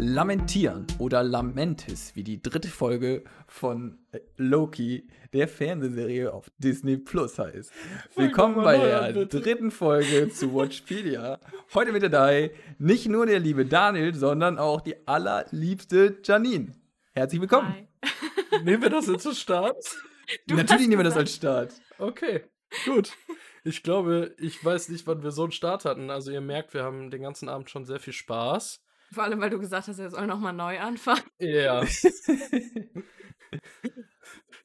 Lamentieren oder Lamentis, wie die dritte Folge von äh, Loki, der Fernsehserie auf Disney Plus heißt. Willkommen bei der dritten Folge zu Watchpedia. Heute mit dabei nicht nur der liebe Daniel, sondern auch die allerliebste Janine. Herzlich willkommen. Hi. nehmen wir das jetzt als Start? Du Natürlich nehmen wir das als Start. Okay, gut. Ich glaube, ich weiß nicht, wann wir so einen Start hatten. Also ihr merkt, wir haben den ganzen Abend schon sehr viel Spaß. Vor allem, weil du gesagt hast, er soll nochmal neu anfangen. Ja.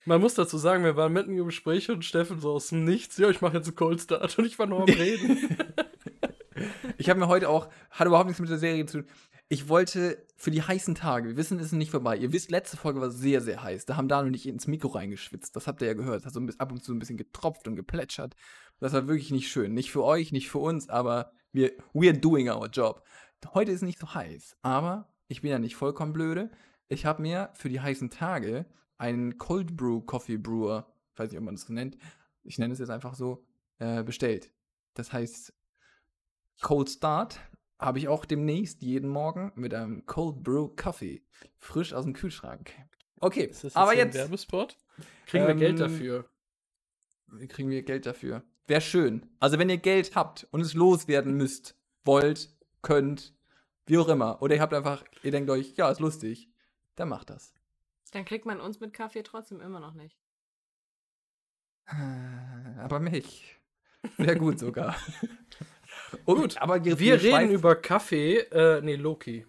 Man muss dazu sagen, wir waren mitten im Gespräch und Steffen so aus dem Nichts, ja, ich mache jetzt einen Cold Start und ich war nur am Reden. ich habe mir heute auch, hat überhaupt nichts mit der Serie zu tun. Ich wollte für die heißen Tage, wir wissen, es ist nicht vorbei. Ihr wisst, letzte Folge war sehr, sehr heiß. Da haben Daniel und ich ins Mikro reingeschwitzt. Das habt ihr ja gehört. Es hat so ab und zu ein bisschen getropft und geplätschert. Das war wirklich nicht schön. Nicht für euch, nicht für uns, aber wir, we're doing our job. Heute ist nicht so heiß, aber ich bin ja nicht vollkommen blöde. Ich habe mir für die heißen Tage einen Cold Brew Coffee Brewer, weiß nicht, ob man das so nennt, ich nenne es jetzt einfach so, äh, bestellt. Das heißt, Cold Start habe ich auch demnächst jeden Morgen mit einem Cold Brew Coffee frisch aus dem Kühlschrank. Okay, ist das jetzt aber jetzt. Werbespot? Kriegen ähm, wir Geld ähm, dafür? Kriegen wir Geld dafür? Wäre schön. Also, wenn ihr Geld habt und es loswerden müsst, wollt, könnt, wie auch immer, oder ihr habt einfach, ihr denkt euch, ja, ist lustig, dann macht das. Dann kriegt man uns mit Kaffee trotzdem immer noch nicht. Aber mich. Sehr gut sogar. Und, gut, aber wir, wir reden über Kaffee, äh, nee, Loki.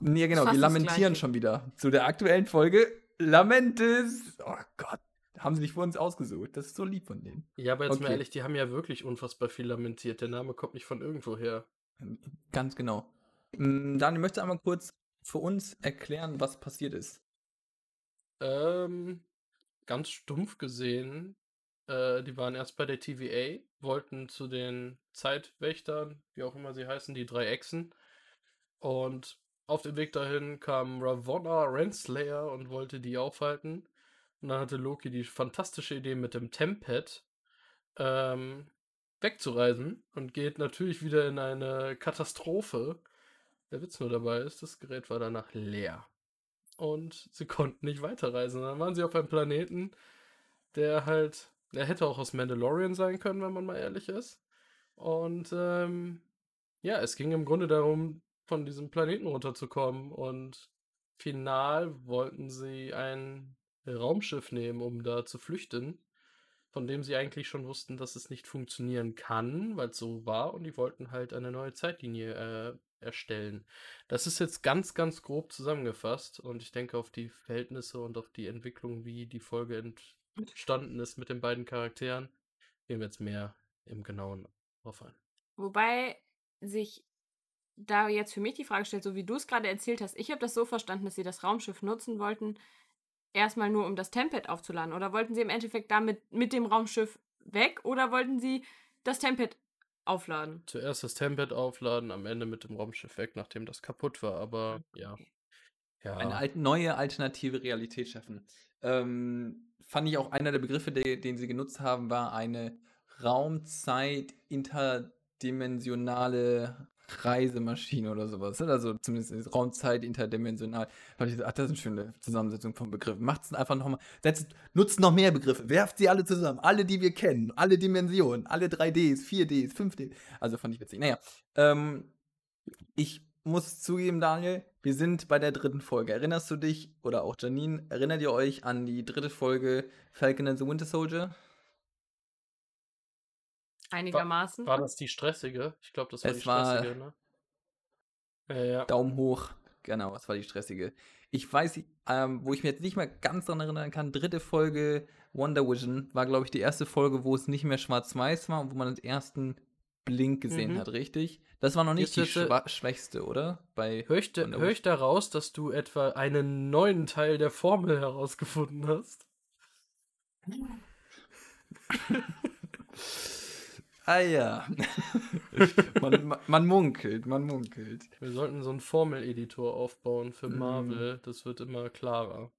Nee, genau, wir lamentieren schon wieder. Zu der aktuellen Folge Lamentes. Oh Gott, haben sie nicht für uns ausgesucht. Das ist so lieb von denen. Ja, aber jetzt okay. mal ehrlich, die haben ja wirklich unfassbar viel lamentiert. Der Name kommt nicht von irgendwo her. Ganz genau. Mm, Daniel, möchtest du einmal kurz für uns erklären, was passiert ist? Ähm, ganz stumpf gesehen, äh, die waren erst bei der TVA, wollten zu den Zeitwächtern, wie auch immer sie heißen, die drei Echsen. Und auf dem Weg dahin kam Ravonna Renslayer und wollte die aufhalten. Und dann hatte Loki die fantastische Idee mit dem Tempad ähm, wegzureisen und geht natürlich wieder in eine Katastrophe. Der Witz nur dabei ist, das Gerät war danach leer. Und sie konnten nicht weiterreisen. Dann waren sie auf einem Planeten, der halt, der hätte auch aus Mandalorian sein können, wenn man mal ehrlich ist. Und ähm, ja, es ging im Grunde darum, von diesem Planeten runterzukommen. Und final wollten sie ein Raumschiff nehmen, um da zu flüchten, von dem sie eigentlich schon wussten, dass es nicht funktionieren kann, weil es so war. Und die wollten halt eine neue Zeitlinie äh, erstellen. Das ist jetzt ganz, ganz grob zusammengefasst. Und ich denke, auf die Verhältnisse und auf die Entwicklung, wie die Folge entstanden ist mit den beiden Charakteren, gehen wir jetzt mehr im Genauen drauf ein. Wobei sich da jetzt für mich die Frage stellt, so wie du es gerade erzählt hast, ich habe das so verstanden, dass sie das Raumschiff nutzen wollten, erstmal nur um das Tempad aufzuladen. Oder wollten sie im Endeffekt damit mit dem Raumschiff weg oder wollten sie das Tempad aufladen? Zuerst das Tempad aufladen, am Ende mit dem Raumschiff weg, nachdem das kaputt war, aber ja. ja. Eine alt, neue alternative Realität schaffen. Ähm, fand ich auch einer der Begriffe, de, den sie genutzt haben, war eine Raumzeit interdimensionale Reisemaschine oder sowas. Also zumindest Raumzeit interdimensional. ach, das ist eine schöne Zusammensetzung von Begriffen. Macht es einfach nochmal. Nutzt noch mehr Begriffe. Werft sie alle zusammen. Alle, die wir kennen. Alle Dimensionen. Alle 3Ds, 4Ds, 5D. Also fand ich witzig. Naja. Ähm, ich muss zugeben, Daniel, wir sind bei der dritten Folge. Erinnerst du dich, oder auch Janine, erinnert ihr euch an die dritte Folge Falcon and the Winter Soldier? Einigermaßen. War, war das die stressige? Ich glaube, das war es die stressige, war ne? Ja, ja. Daumen hoch. Genau, es war die stressige. Ich weiß, ähm, wo ich mich jetzt nicht mehr ganz daran erinnern kann, dritte Folge Wonder Vision war, glaube ich, die erste Folge, wo es nicht mehr schwarz-weiß war und wo man den ersten Blink gesehen mhm. hat, richtig? Das war noch nicht jetzt, die äh, schwächste, oder? Bei hör, ich, hör ich daraus, dass du etwa einen neuen Teil der Formel herausgefunden hast? Ah ja. man, man, munkelt, man munkelt. Wir sollten so einen Formeleditor aufbauen für mhm. Marvel. Mm. Das wird immer klarer.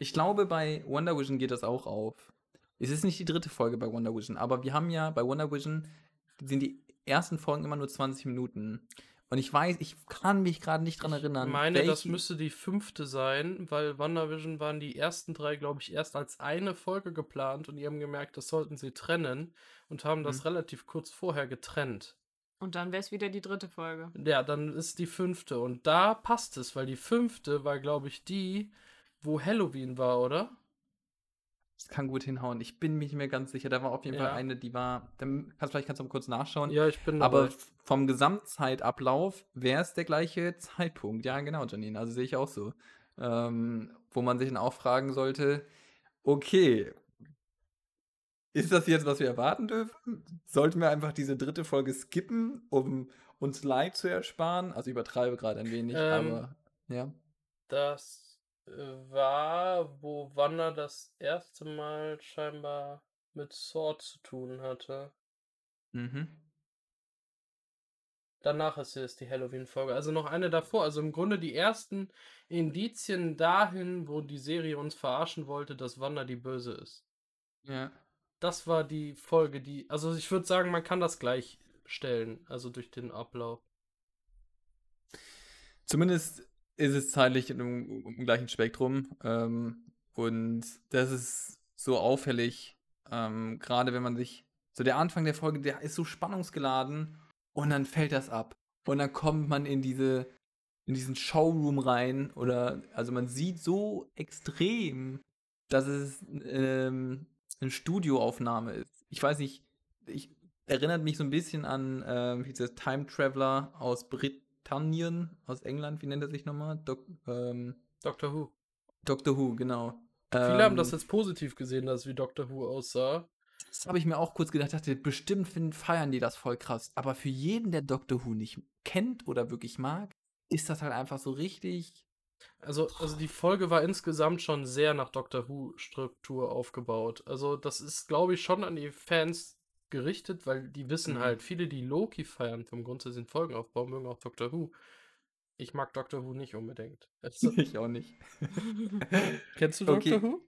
Ich glaube, bei Wonder Vision geht das auch auf. Es ist nicht die dritte Folge bei Wonder Vision, aber wir haben ja bei Wonder Vision sind die ersten Folgen immer nur 20 Minuten. Und ich weiß, ich kann mich gerade nicht dran erinnern. Ich meine, das welchen- müsste die fünfte sein, weil WandaVision waren die ersten drei, glaube ich, erst als eine Folge geplant und die haben gemerkt, das sollten sie trennen und haben das Mhm. relativ kurz vorher getrennt. Und dann wäre es wieder die dritte Folge. Ja, dann ist die fünfte und da passt es, weil die fünfte war, glaube ich, die, wo Halloween war, oder? Das kann gut hinhauen. Ich bin mir nicht mehr ganz sicher. Da war auf jeden Ja. Fall eine, die war. Dann kannst, vielleicht kannst du mal kurz nachschauen. Ja, ich bin Aber dabei. vom Gesamtzeitablauf wäre es der gleiche Zeitpunkt. Ja, genau, Janine. Also sehe ich auch so. Ähm, wo man sich dann auch fragen sollte: Okay, ist das jetzt, was wir erwarten dürfen? Sollten wir einfach diese dritte Folge skippen, um uns Leid zu ersparen? Also, ich übertreibe gerade ein wenig, Ähm, aber ja. Das war, wo Wanda das erste Mal scheinbar mit Sword zu tun hatte. Mhm. Danach ist es die Halloween-Folge. Also noch eine davor. Also im Grunde die ersten Indizien dahin, wo die Serie uns verarschen wollte, dass Wanda die Böse ist. Ja. Das war die Folge, die. Also ich würde sagen, man kann das gleichstellen. Also durch den Ablauf. Zumindest ist es zeitlich im, im gleichen Spektrum. Ähm, und das ist so auffällig, ähm, gerade wenn man sich. So der Anfang der Folge, der ist so spannungsgeladen und dann fällt das ab. Und dann kommt man in diese, in diesen Showroom rein oder, also man sieht so extrem, dass es ähm, eine Studioaufnahme ist. Ich weiß nicht, ich erinnert mich so ein bisschen an ähm, dieses Time Traveler aus Britannien, aus England, wie nennt er sich nochmal? Dok ähm, Doctor Who. Doctor Who, genau. Viele haben das Ähm, jetzt positiv gesehen, dass wie Doctor Who aussah. Das habe ich mir auch kurz gedacht, dachte, bestimmt finden, feiern die das voll krass. Aber für jeden, der Doctor Who nicht kennt oder wirklich mag, ist das halt einfach so richtig. Also, also die Folge war insgesamt schon sehr nach Doctor Who-Struktur aufgebaut. Also, das ist, glaube ich, schon an die Fans gerichtet, weil die wissen Mhm. halt, viele, die Loki feiern, vom grundsätzlichen Folgenaufbau, mögen auch Doctor Who. Ich mag Doctor Who nicht unbedingt. Also, ich auch nicht. kennst du Okay. Doctor Who?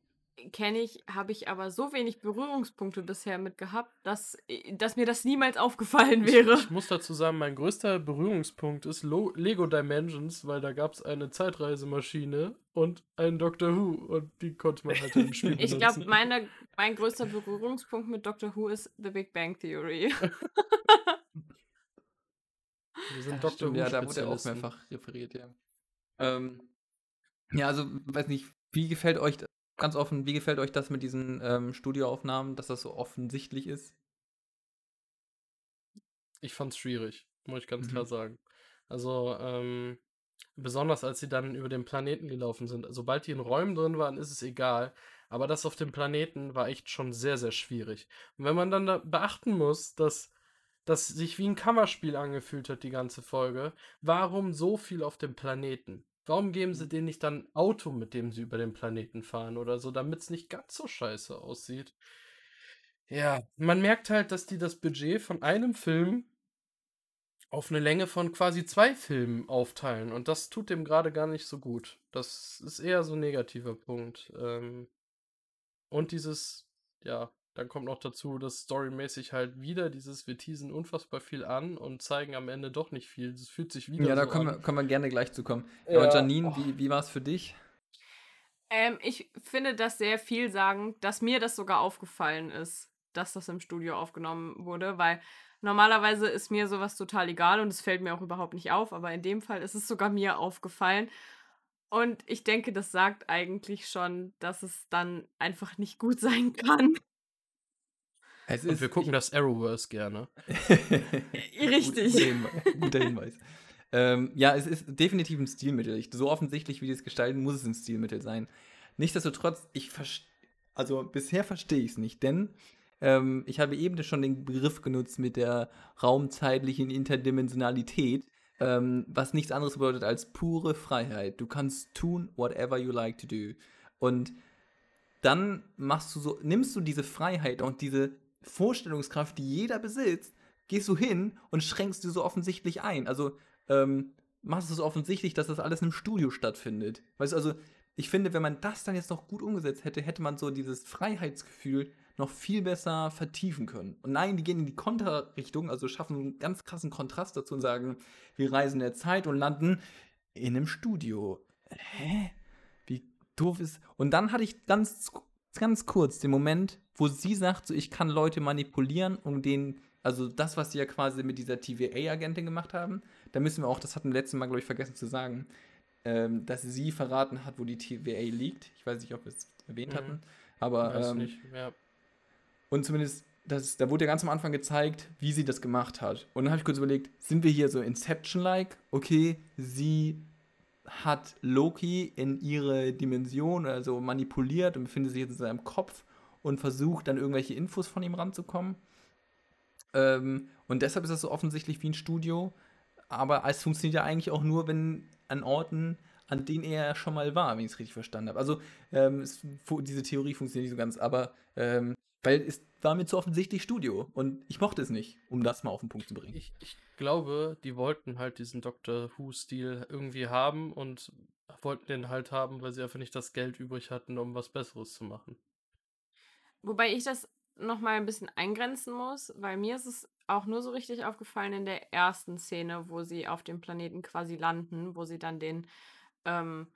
Kenne ich, habe ich aber so wenig Berührungspunkte bisher mit gehabt, dass, dass mir das niemals aufgefallen wäre. Ich, ich muss dazu sagen, mein größter Berührungspunkt ist Lo Lego Dimensions, weil da gab es eine Zeitreisemaschine und einen Doctor Who und die konnte man halt im Spiel Ich benutzen. glaube, meine, mein größter Berührungspunkt mit Doctor Who ist The Big Bang Theory. Wir sind Ja, Doctor stimmt, Who ja, da wurde ja auch mehrfach referiert, ja. Ähm, ja, also, weiß nicht, wie gefällt euch, ganz offen, wie gefällt euch das mit diesen ähm, Studioaufnahmen, dass das so offensichtlich ist? Ich fand's schwierig, muss ich ganz Mhm. klar sagen. Also, ähm, besonders als sie dann über den Planeten gelaufen sind. Sobald die in Räumen drin waren, ist es egal. Aber das auf dem Planeten war echt schon sehr, sehr schwierig. Und wenn man dann da beachten muss, dass das sich wie ein Kammerspiel angefühlt hat, die ganze Folge, warum so viel auf dem Planeten? Warum geben sie denen nicht dann ein Auto, mit dem sie über den Planeten fahren oder so, damit es nicht ganz so scheiße aussieht? Ja, man merkt halt, dass die das Budget von einem Film auf eine Länge von quasi zwei Filmen aufteilen. Und das tut dem gerade gar nicht so gut. Das ist eher so ein negativer Punkt. Ähm, und dieses, ja, dann kommt noch dazu, dass storymäßig halt wieder dieses, wir teasen unfassbar viel an und zeigen am Ende doch nicht viel. Das fühlt sich wieder Ja, da so können an. wir, können wir gerne gleich zu kommen. Ja, Aber Janine, oh. wie, wie war es für dich? Ähm, ich finde das sehr vielsagend, dass mir das sogar aufgefallen ist, dass das im Studio aufgenommen wurde, weil normalerweise ist mir sowas total egal und es fällt mir auch überhaupt nicht auf, aber in dem Fall ist es sogar mir aufgefallen. Und ich denke, das sagt eigentlich schon, dass es dann einfach nicht gut sein kann. Es Und wir gucken das Arrowverse gerne. Richtig. Guter Hinweis. Ähm, ja, es ist definitiv ein Stilmittel. Ich, so offensichtlich, wie die es gestalten, muss es ein Stilmittel sein. Nichtsdestotrotz, ich verstehe, also bisher verstehe ich es nicht, denn ähm, ich habe eben schon den Begriff genutzt mit der raumzeitlichen Interdimensionalität, ähm, was nichts anderes bedeutet als pure Freiheit. Du kannst tun, whatever you like to do. Und dann machst du so, nimmst du diese Freiheit und diese Vorstellungskraft, die jeder besitzt, gehst du hin und schränkst du so offensichtlich ein. Also ähm, machst du so offensichtlich, dass das alles im Studio stattfindet. Weißt du, also ich finde, wenn man das dann jetzt noch gut umgesetzt hätte, hätte man so dieses Freiheitsgefühl noch viel besser vertiefen können. Und nein, die gehen in die Konterrichtung, also schaffen einen ganz krassen Kontrast dazu und sagen, wir reisen in der Zeit und landen in einem Studio. Hä? Wie doof ist. Und dann hatte ich ganz, ganz kurz den Moment, wo sie sagt, so, ich kann Leute manipulieren, um den, also das, was sie ja quasi mit dieser TVA-Agentin gemacht haben, da müssen wir auch, das hatten wir letztes Mal, glaube ich, vergessen zu sagen, ähm, dass sie verraten hat, wo die TVA liegt. Ich weiß nicht, ob wir es erwähnt Mhm. hatten, aber Weiß ähm, nicht, ja. und zumindest, das, da wurde ja ganz am Anfang gezeigt, wie sie das gemacht hat. Und dann habe ich kurz überlegt, sind wir hier so Inception-like? Okay, sie hat Loki in ihre Dimension, also manipuliert und befindet sich jetzt in seinem Kopf und versucht dann irgendwelche Infos von ihm ranzukommen. Ähm, und deshalb ist das so offensichtlich wie ein Studio. Aber es funktioniert ja eigentlich auch nur, wenn an Orten, an denen er schon mal war, wenn ich es richtig verstanden habe. Also ähm, es, diese Theorie funktioniert nicht so ganz, aber ähm, weil es war mir zu offensichtlich Studio und ich mochte es nicht, um das mal auf den Punkt zu bringen. Ich, ich glaube, die wollten halt diesen Doctor Who-Stil irgendwie haben und wollten den halt haben, weil sie einfach nicht das Geld übrig hatten, um was Besseres zu machen. Wobei ich das nochmal ein bisschen eingrenzen muss, weil mir ist es auch nur so richtig aufgefallen in der ersten Szene, wo sie auf dem Planeten quasi landen, wo sie dann den ähm,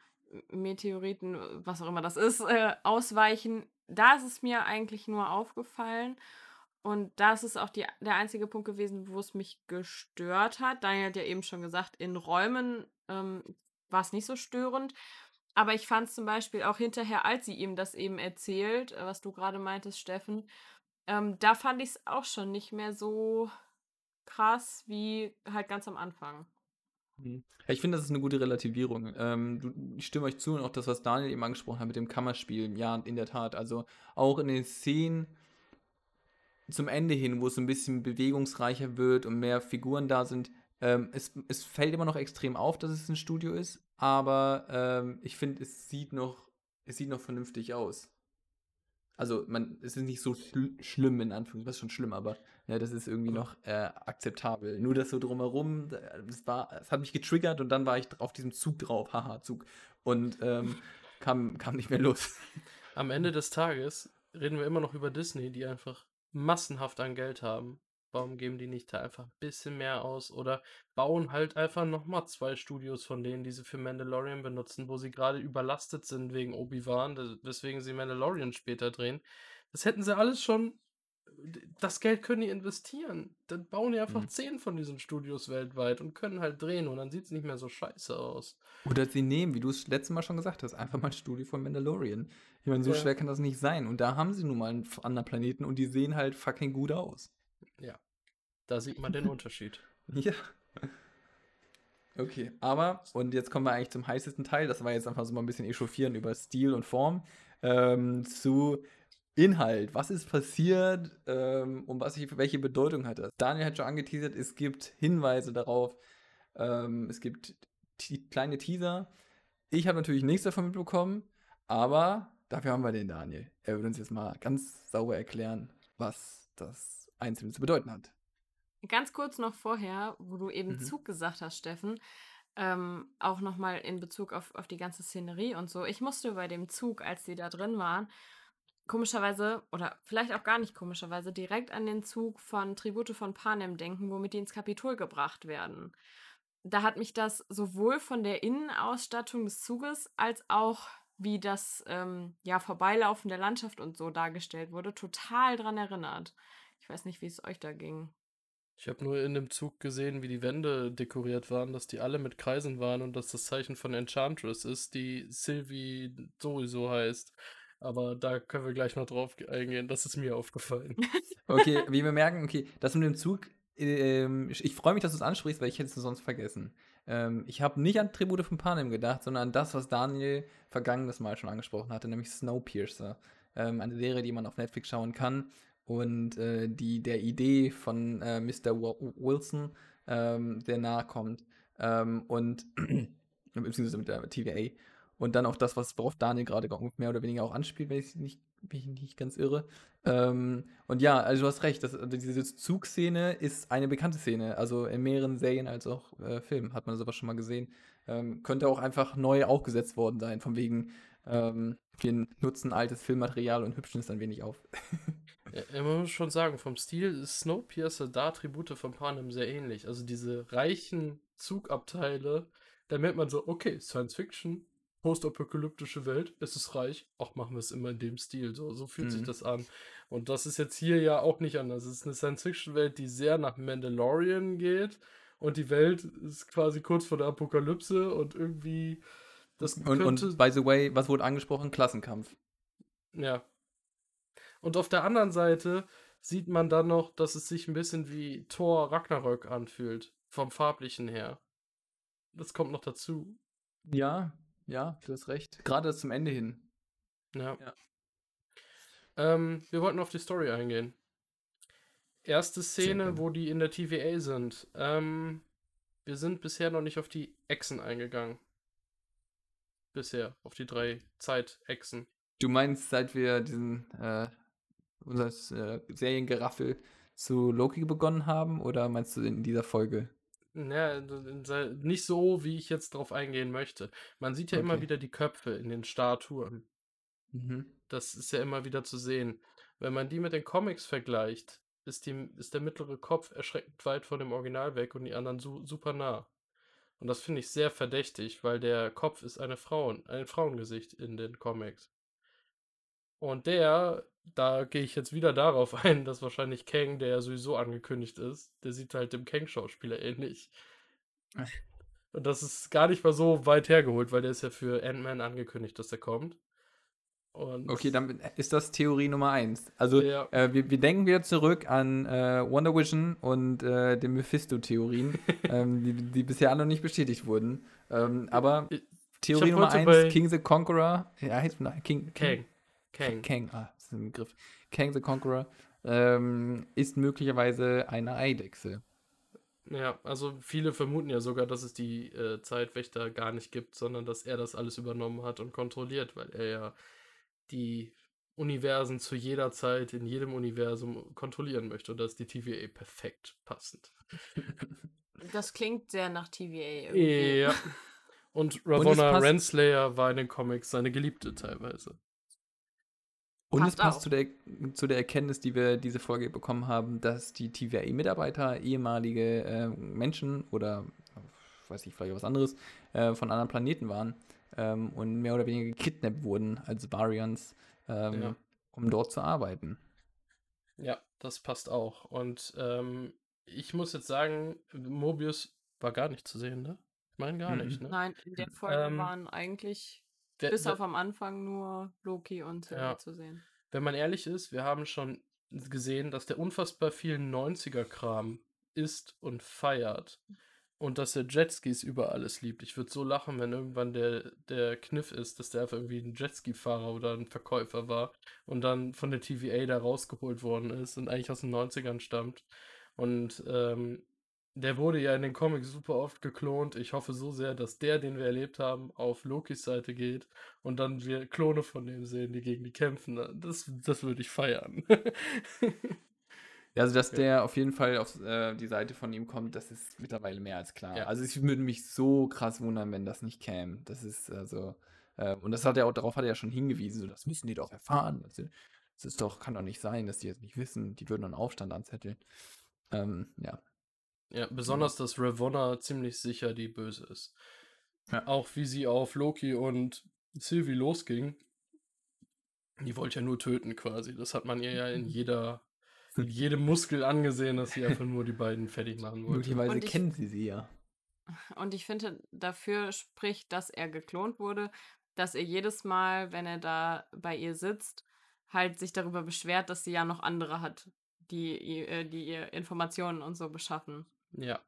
Meteoriten, was auch immer das ist, äh, ausweichen. Da ist es mir eigentlich nur aufgefallen. Und das ist auch die, der einzige Punkt gewesen, wo es mich gestört hat. Daniel hat ja eben schon gesagt, in Räumen ähm, war es nicht so störend. Aber ich fand es zum Beispiel auch hinterher, als sie ihm das eben erzählt, äh, was du gerade meintest, Steffen, ähm, da fand ich es auch schon nicht mehr so krass wie halt ganz am Anfang. Mhm. Ich finde, das ist eine gute Relativierung. Ähm, du, ich stimme euch zu und auch das, was Daniel eben angesprochen hat mit dem Kammerspiel. Ja, in der Tat. Also auch in den Szenen zum Ende hin, wo es so ein bisschen bewegungsreicher wird und mehr Figuren da sind, ähm, es, es fällt immer noch extrem auf, dass es ein Studio ist, aber ähm, ich finde, es sieht noch, es sieht noch vernünftig aus. Also, man, es ist nicht so schl schlimm, in Anführungszeichen, das ist schon schlimm, aber ja, das ist irgendwie noch äh, akzeptabel. Nur das so drumherum, das war, es hat mich getriggert und dann war ich auf diesem Zug drauf, haha, Zug. Und ähm, kam, kam nicht mehr los. Am Ende des Tages reden wir immer noch über Disney, die einfach massenhaft an Geld haben. Warum geben die nicht da einfach ein bisschen mehr aus oder bauen halt einfach nochmal zwei Studios von denen, die sie für Mandalorian benutzen, wo sie gerade überlastet sind wegen Obi-Wan, weswegen sie Mandalorian später drehen. Das hätten sie alles schon. Das Geld können die investieren. Dann bauen die einfach Mhm. zehn von diesen Studios weltweit und können halt drehen und dann sieht es nicht mehr so scheiße aus. Oder sie nehmen, wie du es letztes Mal schon gesagt hast, einfach mal ein Studio von Mandalorian. Ich meine, so Ja. schwer kann das nicht sein. Und da haben sie nun mal einen anderen Planeten und die sehen halt fucking gut aus. Da sieht man den Unterschied. Ja. Okay, aber, und jetzt kommen wir eigentlich zum heißesten Teil. Das war jetzt einfach so mal ein bisschen echauffieren über Stil und Form. Ähm, zu Inhalt. Was ist passiert ähm, und was, welche Bedeutung hat das? Daniel hat schon angeteasert, es gibt Hinweise darauf. Ähm, es gibt kleine Teaser. Ich habe natürlich nichts davon mitbekommen, aber dafür haben wir den Daniel. Er wird uns jetzt mal ganz sauber erklären, was das Einzelne zu bedeuten hat. Ganz kurz noch vorher, wo du eben Mhm. Zug gesagt hast, Steffen, ähm, auch nochmal in Bezug auf, auf die ganze Szenerie und so. Ich musste bei dem Zug, als die da drin waren, komischerweise, oder vielleicht auch gar nicht komischerweise, direkt an den Zug von Tribute von Panem denken, womit die ins Kapitol gebracht werden. Da hat mich das sowohl von der Innenausstattung des Zuges als auch wie das ähm, ja, Vorbeilaufen der Landschaft und so dargestellt wurde, total dran erinnert. Ich weiß nicht, wie es euch da ging. Ich habe nur in dem Zug gesehen, wie die Wände dekoriert waren, dass die alle mit Kreisen waren und dass das Zeichen von Enchantress ist, die Sylvie sowieso heißt. Aber da können wir gleich noch drauf eingehen. Das ist mir aufgefallen. Okay, wie wir merken, okay, das mit dem Zug, ähm, ich freue mich, dass du es ansprichst, weil ich hätte es sonst vergessen. Ähm, ich habe nicht an Tribute von Panem gedacht, sondern an das, was Daniel vergangenes Mal schon angesprochen hatte, nämlich Snowpiercer. Ähm, eine Serie, die man auf Netflix schauen kann und äh, die der Idee von äh, Mr. Wilson ähm, sehr nahe kommt. Ähm, und beziehungsweise mit der TVA. Und dann auch das, was worauf Daniel gerade mehr oder weniger auch anspielt, wenn ich nicht, bin ich nicht ganz irre. Ähm, und ja, also du hast recht, das, also diese Zugszene ist eine bekannte Szene. Also in mehreren Serien als auch äh, Filmen hat man sowas schon mal gesehen. Ähm, könnte auch einfach neu aufgesetzt worden sein, von wegen, ähm, wir nutzen altes Filmmaterial und hübschen es ein wenig auf. Ja, man muss schon sagen, vom Stil ist Snowpiercer da Tribute von Panem sehr ähnlich. Also diese reichen Zugabteile, da merkt man so, okay, Science Fiction, postapokalyptische Welt, es ist reich, auch machen wir es immer in dem Stil. So, so fühlt sich Mhm. das an. Und das ist jetzt hier ja auch nicht anders. Es ist eine Science-Fiction-Welt, die sehr nach Mandalorian geht. Und die Welt ist quasi kurz vor der Apokalypse und irgendwie das Und, könnte. und by the way, was wurde angesprochen? Klassenkampf. Ja. Und auf der anderen Seite sieht man dann noch, dass es sich ein bisschen wie Thor Ragnarök anfühlt. Vom farblichen her. Das kommt noch dazu. Ja, ja, du hast recht. Gerade zum Ende hin. Ja. Ja. Ähm, wir wollten auf die Story eingehen. Erste Szene, wo die in der TVA sind. Ähm, wir sind bisher noch nicht auf die Echsen eingegangen. Bisher, auf die drei Zeitechsen. Du meinst, seit wir diesen äh, unser äh, Seriengeraffel zu Loki begonnen haben, oder meinst du in dieser Folge? Ja, in se- nicht so, wie ich jetzt drauf eingehen möchte. Man sieht ja immer Okay. wieder die Köpfe in den Statuen. Mhm. Das ist ja immer wieder zu sehen. Wenn man die mit den Comics vergleicht, ist, die, ist der mittlere Kopf erschreckend weit von dem Original weg und die anderen su super nah. Und das finde ich sehr verdächtig, weil der Kopf ist eine Frauen, ein Frauengesicht in den Comics. Und der, da gehe ich jetzt wieder darauf ein, dass wahrscheinlich Kang, der ja sowieso angekündigt ist, der sieht halt dem Kang-Schauspieler ähnlich. Ach. Und das ist gar nicht mal so weit hergeholt, weil der ist ja für Ant-Man angekündigt, dass er kommt. Und Okay, dann ist das Theorie Nummer eins. Also, Ja. äh, wir, wir denken wieder zurück an äh, Wonder Vision und äh, den Mephisto-Theorien, ähm, die, die bisher alle noch nicht bestätigt wurden. Ähm, aber Theorie Nummer eins, King the Conqueror, ja, heißt nein, King, Kang. Kang. Kang, ah, das ist ein Begriff. Kang the Conqueror ähm, ist möglicherweise eine Eidechse. Ja, also viele vermuten ja sogar, dass es die äh, Zeitwächter gar nicht gibt, sondern dass er das alles übernommen hat und kontrolliert, weil er ja die Universen zu jeder Zeit in jedem Universum kontrollieren möchte. Und da ist die TVA perfekt passend. Das klingt sehr nach TVA irgendwie. Ja. Und Ravonna passt- Renslayer war in den Comics seine Geliebte teilweise. Und es Passt passt auch. zu der, zu der Erkenntnis, die wir diese Folge bekommen haben, dass die TVA-Mitarbeiter ehemalige äh, Menschen oder, weiß ich, vielleicht was anderes, äh, von anderen Planeten waren ähm, und mehr oder weniger gekidnappt wurden als Barians, ähm, Ja. um dort zu arbeiten. Ja, das passt auch. Und ähm, ich muss jetzt sagen, Mobius war gar nicht zu sehen, ne? Ich meine gar Mhm. nicht, ne? Nein, in der Folge Ähm, waren eigentlich Wer- bis auf am Anfang nur Loki und Sylvie Ja. zu sehen. Wenn man ehrlich ist, wir haben schon gesehen, dass der unfassbar viel 90er-Kram ist und feiert. Und dass er Jetskis über alles liebt. Ich würde so lachen, wenn irgendwann der, der Kniff ist, dass der einfach irgendwie ein Jetski-Fahrer oder ein Verkäufer war und dann von der TVA da rausgeholt worden ist und eigentlich aus den 90ern stammt. Und ähm, der wurde ja in den Comics super oft geklont. Ich hoffe so sehr, dass der, den wir erlebt haben, auf Lokis Seite geht und dann wir Klone von dem sehen, die gegen die kämpfen. Das, das würde ich feiern. Ja, Also, dass Ja. der auf jeden Fall auf äh, die Seite von ihm kommt, das ist mittlerweile mehr als klar. Ja. Also, ich würde mich so krass wundern, wenn das nicht käme. Das ist also, äh, und das hat er auch, darauf hat er ja schon hingewiesen, so, das müssen die doch erfahren. Das, das ist doch, kann doch nicht sein, dass die jetzt nicht wissen, die würden einen Aufstand anzetteln. Ähm, ja. Ja, besonders, dass Ravonna ziemlich sicher die Böse ist. Ja. Auch wie sie auf Loki und Sylvie losging. Die wollte ja nur töten quasi. Das hat man ihr ja in jeder, in jedem Muskel angesehen, dass sie einfach nur die beiden fertig machen wollte. Möglicherweise Und ich- kennen sie sie ja. Und ich finde, dafür spricht, dass er geklont wurde, dass er jedes Mal, wenn er da bei ihr sitzt, halt sich darüber beschwert, dass sie ja noch andere hat, die, äh, die ihr Informationen und so beschaffen. Ja,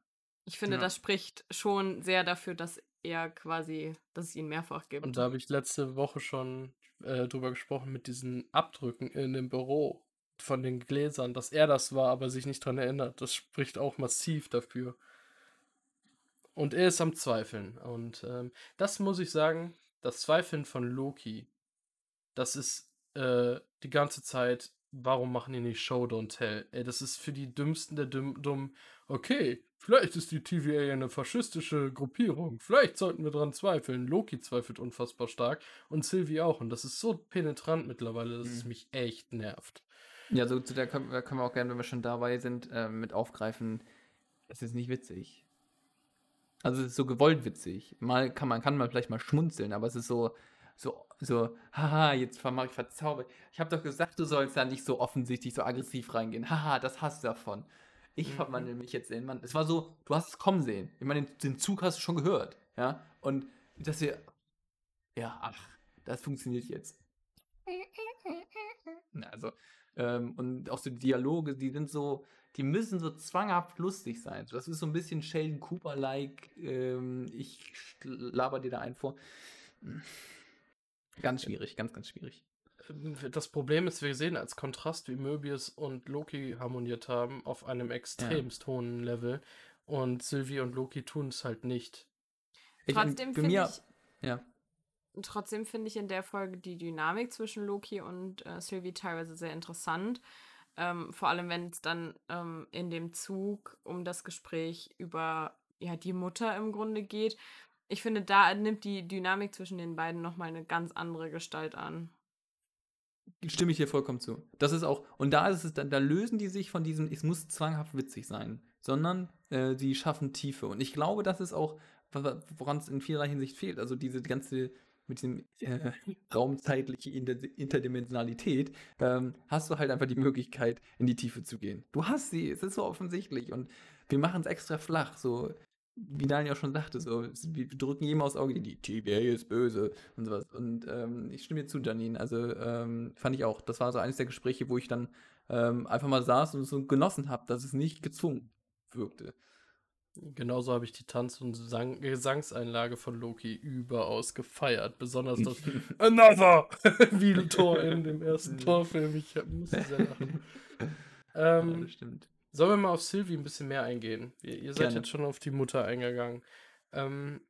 Ich finde, Ja. das spricht schon sehr dafür, dass er quasi, dass es ihn mehrfach gibt. und da habe ich letzte Woche schon äh, drüber gesprochen mit diesen Abdrücken in dem Büro von den Gläsern, dass er das war, aber sich nicht dran erinnert. Das spricht auch massiv dafür. Und er ist am Zweifeln. Und ähm, das muss ich sagen, das Zweifeln von Loki, das ist äh, die ganze Zeit, warum machen die nicht Show Don't Tell? Ey, das ist für die Dümmsten der Dumm, dumm. Okay, vielleicht ist die TVA eine faschistische Gruppierung. Vielleicht sollten wir dran zweifeln. Loki zweifelt unfassbar stark und Sylvie auch. Und das ist so penetrant mittlerweile, dass es Mhm. mich echt nervt. Ja, so zu der können, wir- können wir auch gerne, wenn wir schon dabei sind, äh, mit aufgreifen. Es ist nicht witzig. Also es ist so gewollt witzig. Mal kann man kann man vielleicht mal schmunzeln, aber es ist so so so haha, jetzt vermach ich verzaubert. Ich habe doch gesagt, du sollst da nicht so offensichtlich so aggressiv reingehen. Haha, das hast du davon. Ich Mhm. verwandle mich jetzt in Mann. Es war so, du hast es kommen sehen. Ich meine, den, den Zug hast du schon gehört, ja? Und dass wir ja, ach, das funktioniert jetzt. Also, ähm, und auch so die Dialoge, die sind so, die müssen so zwanghaft lustig sein. Das ist so ein bisschen Sheldon Cooper-like. Ähm, ich laber dir da einen vor. Ganz schwierig, ganz, ganz schwierig. Das Problem ist, wir sehen als Kontrast, wie Möbius und Loki harmoniert haben auf einem extremst hohen Level. Und Sylvie und Loki tun es halt nicht. Ich, Trotzdem finde ich, ja, trotzdem finde ich in der Folge die Dynamik zwischen Loki und äh, Sylvie teilweise sehr interessant. Ähm, vor allem, wenn es dann ähm, in dem Zug um das Gespräch über ja, die Mutter im Grunde geht. Ich finde, da nimmt die Dynamik zwischen den beiden nochmal eine ganz andere Gestalt an. stimme ich dir vollkommen zu. Das ist auch, und da ist es, da, da lösen die sich von diesem, es muss zwanghaft witzig sein, sondern äh, sie schaffen Tiefe. Und ich glaube, das ist auch, woran es in vielerlei Hinsicht fehlt. Also diese ganze, mit diesem äh, raumzeitliche Inter Interdimensionalität, ähm, hast du halt einfach die Möglichkeit, in die Tiefe zu gehen. Du hast sie, es ist so offensichtlich. Und wir machen es extra flach, so wie Daniel auch schon sagte, so, wir drücken jedem aufs Auge, die TVA ist böse und sowas. Und ähm, ich stimme dir zu, Janine. Also ähm, fand ich auch. Das war so eines der Gespräche, wo ich dann ähm, einfach mal saß und so genossen habe, dass es nicht gezwungen wirkte. Genauso habe ich die Tanz- und Sang Gesangseinlage von Loki überaus gefeiert. Besonders das Another! Wie Tor in dem ersten Torfilm. Ich musste sehr lachen. ja, Ähm, das stimmt. Sollen wir mal auf Sylvie ein bisschen mehr eingehen? Ihr, ihr seid Gerne. jetzt schon auf die Mutter eingegangen. Ähm,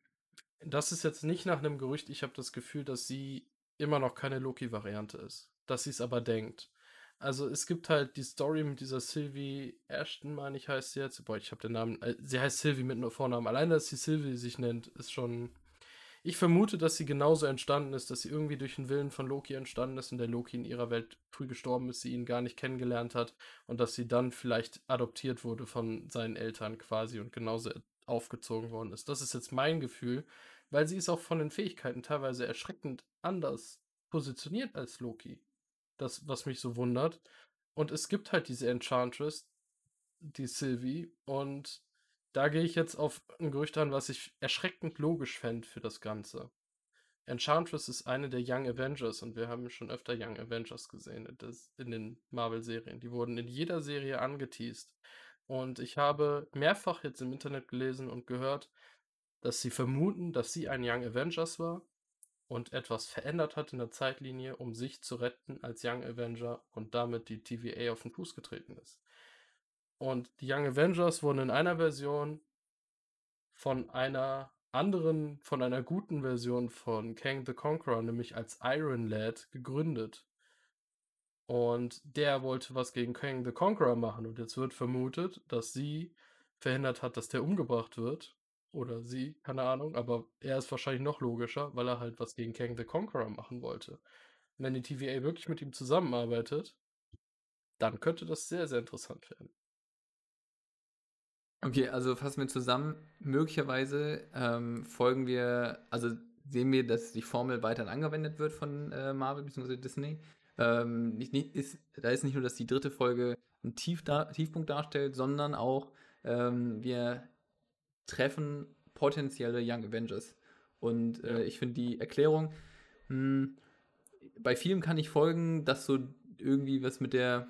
das ist jetzt nicht nach einem Gerücht. Ich habe das Gefühl, dass sie immer noch keine Loki-Variante ist. Dass sie es aber denkt. Also es gibt halt die Story mit dieser Sylvie Ashton, meine ich, heißt sie jetzt. Boah, ich habe den Namen. Äh, sie heißt Sylvie mit nur Vornamen. Allein, dass sie Sylvie sich nennt, ist schon. Ich vermute, dass sie genauso entstanden ist, dass sie irgendwie durch den Willen von Loki entstanden ist und der Loki in ihrer Welt früh gestorben ist, sie ihn gar nicht kennengelernt hat und dass sie dann vielleicht adoptiert wurde von seinen Eltern quasi und genauso aufgezogen worden ist. Das ist jetzt mein Gefühl, weil sie ist auch von den Fähigkeiten teilweise erschreckend anders positioniert als Loki. Das, was mich so wundert. Und es gibt halt diese Enchantress, die Sylvie, und da gehe ich jetzt auf ein Gerücht an, was ich erschreckend logisch fände für das Ganze. Enchantress ist eine der Young Avengers und wir haben schon öfter Young Avengers gesehen in, den Marvel-Serien. Die wurden in jeder Serie angeteased. Und ich habe mehrfach jetzt im Internet gelesen und gehört, dass sie vermuten, dass sie ein Young Avengers war und etwas verändert hat in der Zeitlinie, um sich zu retten als Young Avenger und damit die TVA auf den Fuß getreten ist. Und die Young Avengers wurden in einer Version von einer anderen, von einer guten Version von Kang the Conqueror, nämlich als Iron Lad, gegründet. Und der wollte was gegen Kang the Conqueror machen. Und jetzt wird vermutet, dass sie verhindert hat, dass der umgebracht wird. Oder sie, keine Ahnung. Aber er ist wahrscheinlich noch logischer, weil er halt was gegen Kang the Conqueror machen wollte. Wenn die TVA wirklich mit ihm zusammenarbeitet, dann könnte das sehr, sehr interessant werden. Okay, also fassen wir zusammen. Möglicherweise ähm, folgen wir, also sehen wir, dass die Formel weiterhin angewendet wird von äh, Marvel bzw. Disney. Ähm, nicht, nicht, ist, da ist nicht nur, dass die dritte Folge einen Tief da, Tiefpunkt darstellt, sondern auch ähm, wir treffen potenzielle Young Avengers. Und äh, Ja. ich finde die Erklärung, mh, bei vielen kann ich folgen, dass so irgendwie was mit der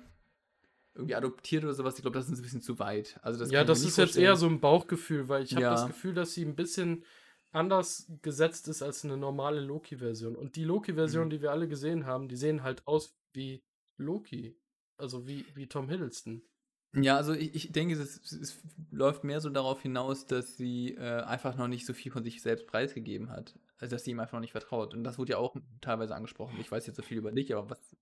irgendwie adoptiert oder sowas, ich glaube, das ist ein bisschen zu weit. Also das ja, das ist jetzt eher vorstellen. so ein Bauchgefühl, weil ich habe das Ja. Gefühl, dass sie ein bisschen anders gesetzt ist als eine normale Loki-Version. Und die Loki-Version, Mhm. die wir alle gesehen haben, die sehen halt aus wie Loki. Also wie, wie Tom Hiddleston. Ja, also ich, ich denke, es, es, es läuft mehr so darauf hinaus, dass sie äh, einfach noch nicht so viel von sich selbst preisgegeben hat. Also dass sie ihm einfach noch nicht vertraut. Und das wurde ja auch teilweise angesprochen. Ich weiß jetzt so viel über dich, aber was,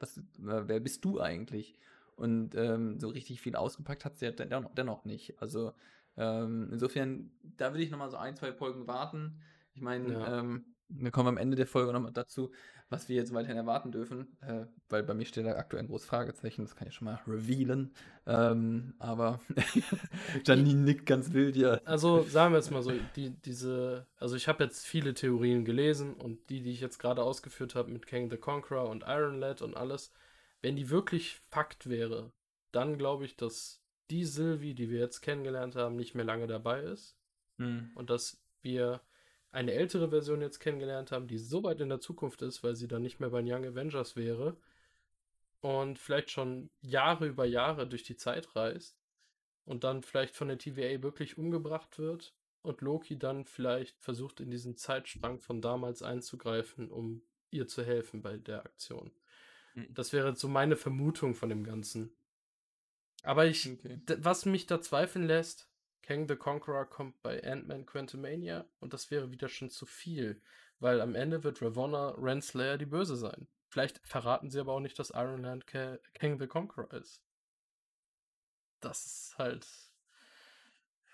was, äh, wer bist du eigentlich? Und ähm, so richtig viel ausgepackt hat sie ja den- dennoch, dennoch nicht. Also ähm, insofern, da will ich noch mal so ein, zwei Folgen warten. Ich meine, Ja. ähm, Wir kommen am Ende der Folge nochmal dazu, was wir jetzt weiterhin erwarten dürfen, äh, weil bei mir steht da aktuell ein großes Fragezeichen, das kann ich schon mal revealen. Ähm, aber Janine nickt ganz wild, ja. Also sagen wir jetzt mal so, die, diese, also ich habe jetzt viele Theorien gelesen und die, die ich jetzt gerade ausgeführt habe mit King the Conqueror und Iron Lad und alles, wenn die wirklich Fakt wäre, dann glaube ich, dass die Sylvie, die wir jetzt kennengelernt haben, nicht mehr lange dabei ist. Hm. Und dass wir eine ältere Version jetzt kennengelernt haben, die so weit in der Zukunft ist, weil sie dann nicht mehr bei den Young Avengers wäre und vielleicht schon Jahre über Jahre durch die Zeit reist und dann vielleicht von der TVA wirklich umgebracht wird und Loki dann vielleicht versucht, in diesen Zeitstrang von damals einzugreifen, um ihr zu helfen bei der Aktion. Das wäre so meine Vermutung von dem Ganzen. Aber ich, Okay. was mich da zweifeln lässt, Kang the Conqueror kommt bei Ant-Man Quantumania und das wäre wieder schon zu viel, weil am Ende wird Ravonna Renslayer die Böse sein. Vielleicht verraten sie aber auch nicht, dass Iron Man Ka Kang the Conqueror ist. Das ist halt.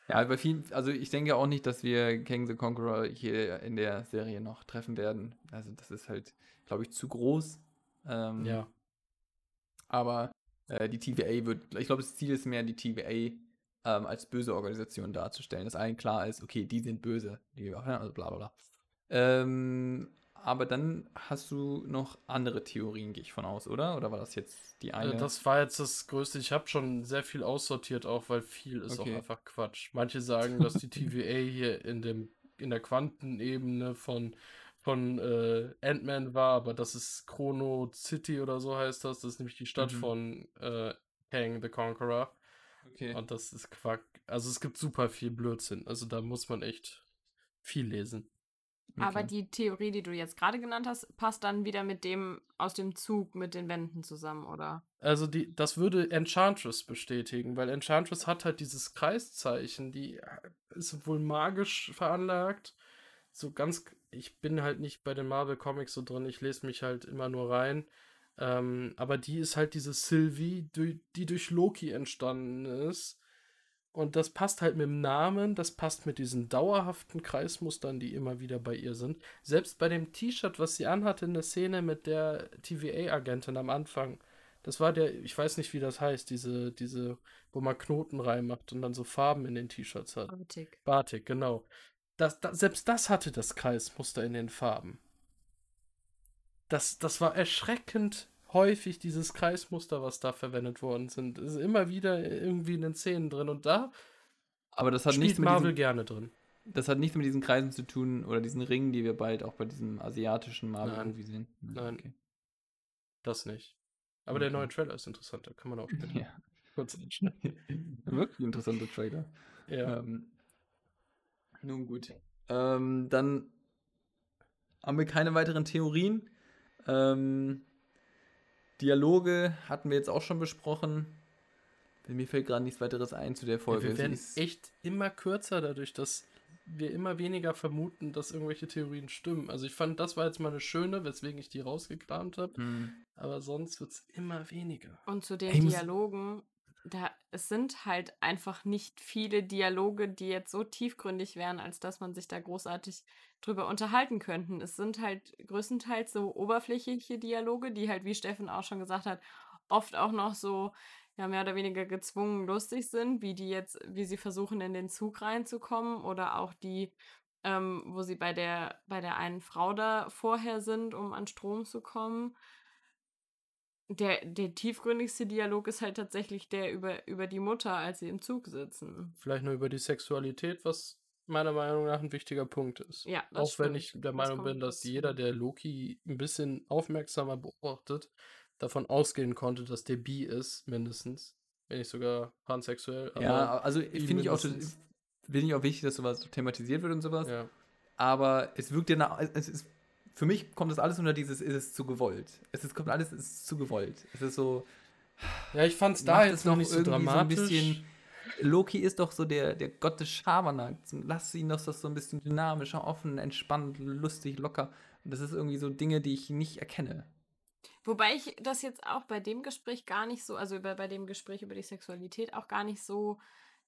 Ja, bei vielen, also ich denke auch nicht, dass wir King the Conqueror hier in der Serie noch treffen werden. Also das ist halt, glaube ich, zu groß. Ähm, Ja. Aber äh, die TVA wird, ich glaube, das Ziel ist mehr, die TVA ähm, als böse Organisation darzustellen, dass allen klar ist, okay, die sind böse, die, also bla bla bla. Ähm, aber dann hast du noch andere Theorien, gehe ich von aus, oder? Oder war das jetzt die eine? Äh, Das war jetzt das Größte. Ich habe schon sehr viel aussortiert, auch weil viel ist Okay. auch einfach Quatsch. Manche sagen, dass die TVA hier in dem in der Quantenebene von von äh, Ant-Man war, aber das ist Chrono City oder so heißt das. Das ist nämlich die Stadt Mhm. von äh, Kang the Conqueror. okay. Und das ist Quack. Also es gibt super viel Blödsinn. Also da muss man echt viel lesen. Aber okay. die Theorie, die du jetzt gerade genannt hast, passt dann wieder mit dem aus dem Zug mit den Wänden zusammen, oder? Also die, das würde Enchantress bestätigen, weil Enchantress hat halt dieses Kreiszeichen, die äh, ist wohl magisch veranlagt. So ganz, ich bin halt nicht bei den Marvel Comics so drin, ich lese mich halt immer nur rein. Ähm, aber die ist halt diese Sylvie, die, durch Loki entstanden ist. Und das passt halt mit dem Namen, das passt mit diesen dauerhaften Kreismustern, die immer wieder bei ihr sind. Selbst bei dem T-Shirt, was sie anhatte in der Szene mit der TVA-Agentin am Anfang, das war der, ich weiß nicht, wie das heißt, diese, diese, wo man Knoten reinmacht und dann so Farben in den T-Shirts hat. Batik. Batik, genau. Das, das, selbst das hatte das Kreismuster in den Farben. Das, das war erschreckend häufig, dieses Kreismuster, was da verwendet worden sind. Ist immer wieder irgendwie in den Szenen drin und da Aber das hat nichts mit Marvel diesem, gerne drin. das hat nichts mit diesen Kreisen zu tun oder diesen Ringen, die wir bald auch bei diesem asiatischen Marvel Nein. irgendwie sehen. Nein. Okay. Das nicht. Aber der Okay. neue Trailer ist interessant, da kann man auch später Ja. kurz anschneiden. Wirklich interessanter Trailer. Ja. Ähm, nun gut. Ähm, dann haben wir keine weiteren Theorien. Ähm, Dialoge hatten wir jetzt auch schon besprochen. Mir fällt gerade nichts weiteres ein zu der Folge. wir Sie werden ist- echt immer kürzer dadurch, dass wir immer weniger vermuten, dass irgendwelche Theorien stimmen. Also ich fand, das war jetzt mal eine schöne, weswegen ich die rausgekramt habe. Hm. Aber sonst wird es immer weniger. Und zu den Ich Dialogen, da es sind halt einfach nicht viele Dialoge, die jetzt so tiefgründig wären, als dass man sich da großartig drüber unterhalten könnten. Es sind halt größtenteils so oberflächliche Dialoge, die halt, wie Steffen auch schon gesagt hat, oft auch noch so ja mehr oder weniger gezwungen lustig sind, wie die jetzt, wie sie versuchen in den Zug reinzukommen oder auch die, ähm, wo sie bei der bei der einen Frau da vorher sind, um an Strom zu kommen. Der, der tiefgründigste Dialog ist halt tatsächlich der über, über die Mutter, als sie im Zug sitzen. Vielleicht nur über die Sexualität, was meiner Meinung nach ein wichtiger Punkt ist. Ja, das Auch wenn stimmt. ich der Das Meinung bin, dass jeder, der Loki ein bisschen aufmerksamer beobachtet, davon ausgehen konnte, dass der bi ist, mindestens. Wenn nicht sogar pansexuell. Ja, also finde ich auch, finde ich auch wichtig, dass sowas thematisiert wird und sowas. ja. Aber es wirkt ja nach, es ist, für mich kommt das alles unter dieses, ist es zu gewollt. Es ist, kommt alles, ist es zu gewollt. Es ist so, ja, ich fand es da jetzt noch nicht so irgendwie so ein dramatisch. bisschen- Loki ist doch so der, der Gott des Schabernacks. Lass ihn doch das so ein bisschen dynamischer, offen, entspannt, lustig, locker. Und das ist irgendwie so Dinge, die ich nicht erkenne. Wobei ich das jetzt auch bei dem Gespräch gar nicht so, also über, bei dem Gespräch über die Sexualität auch gar nicht so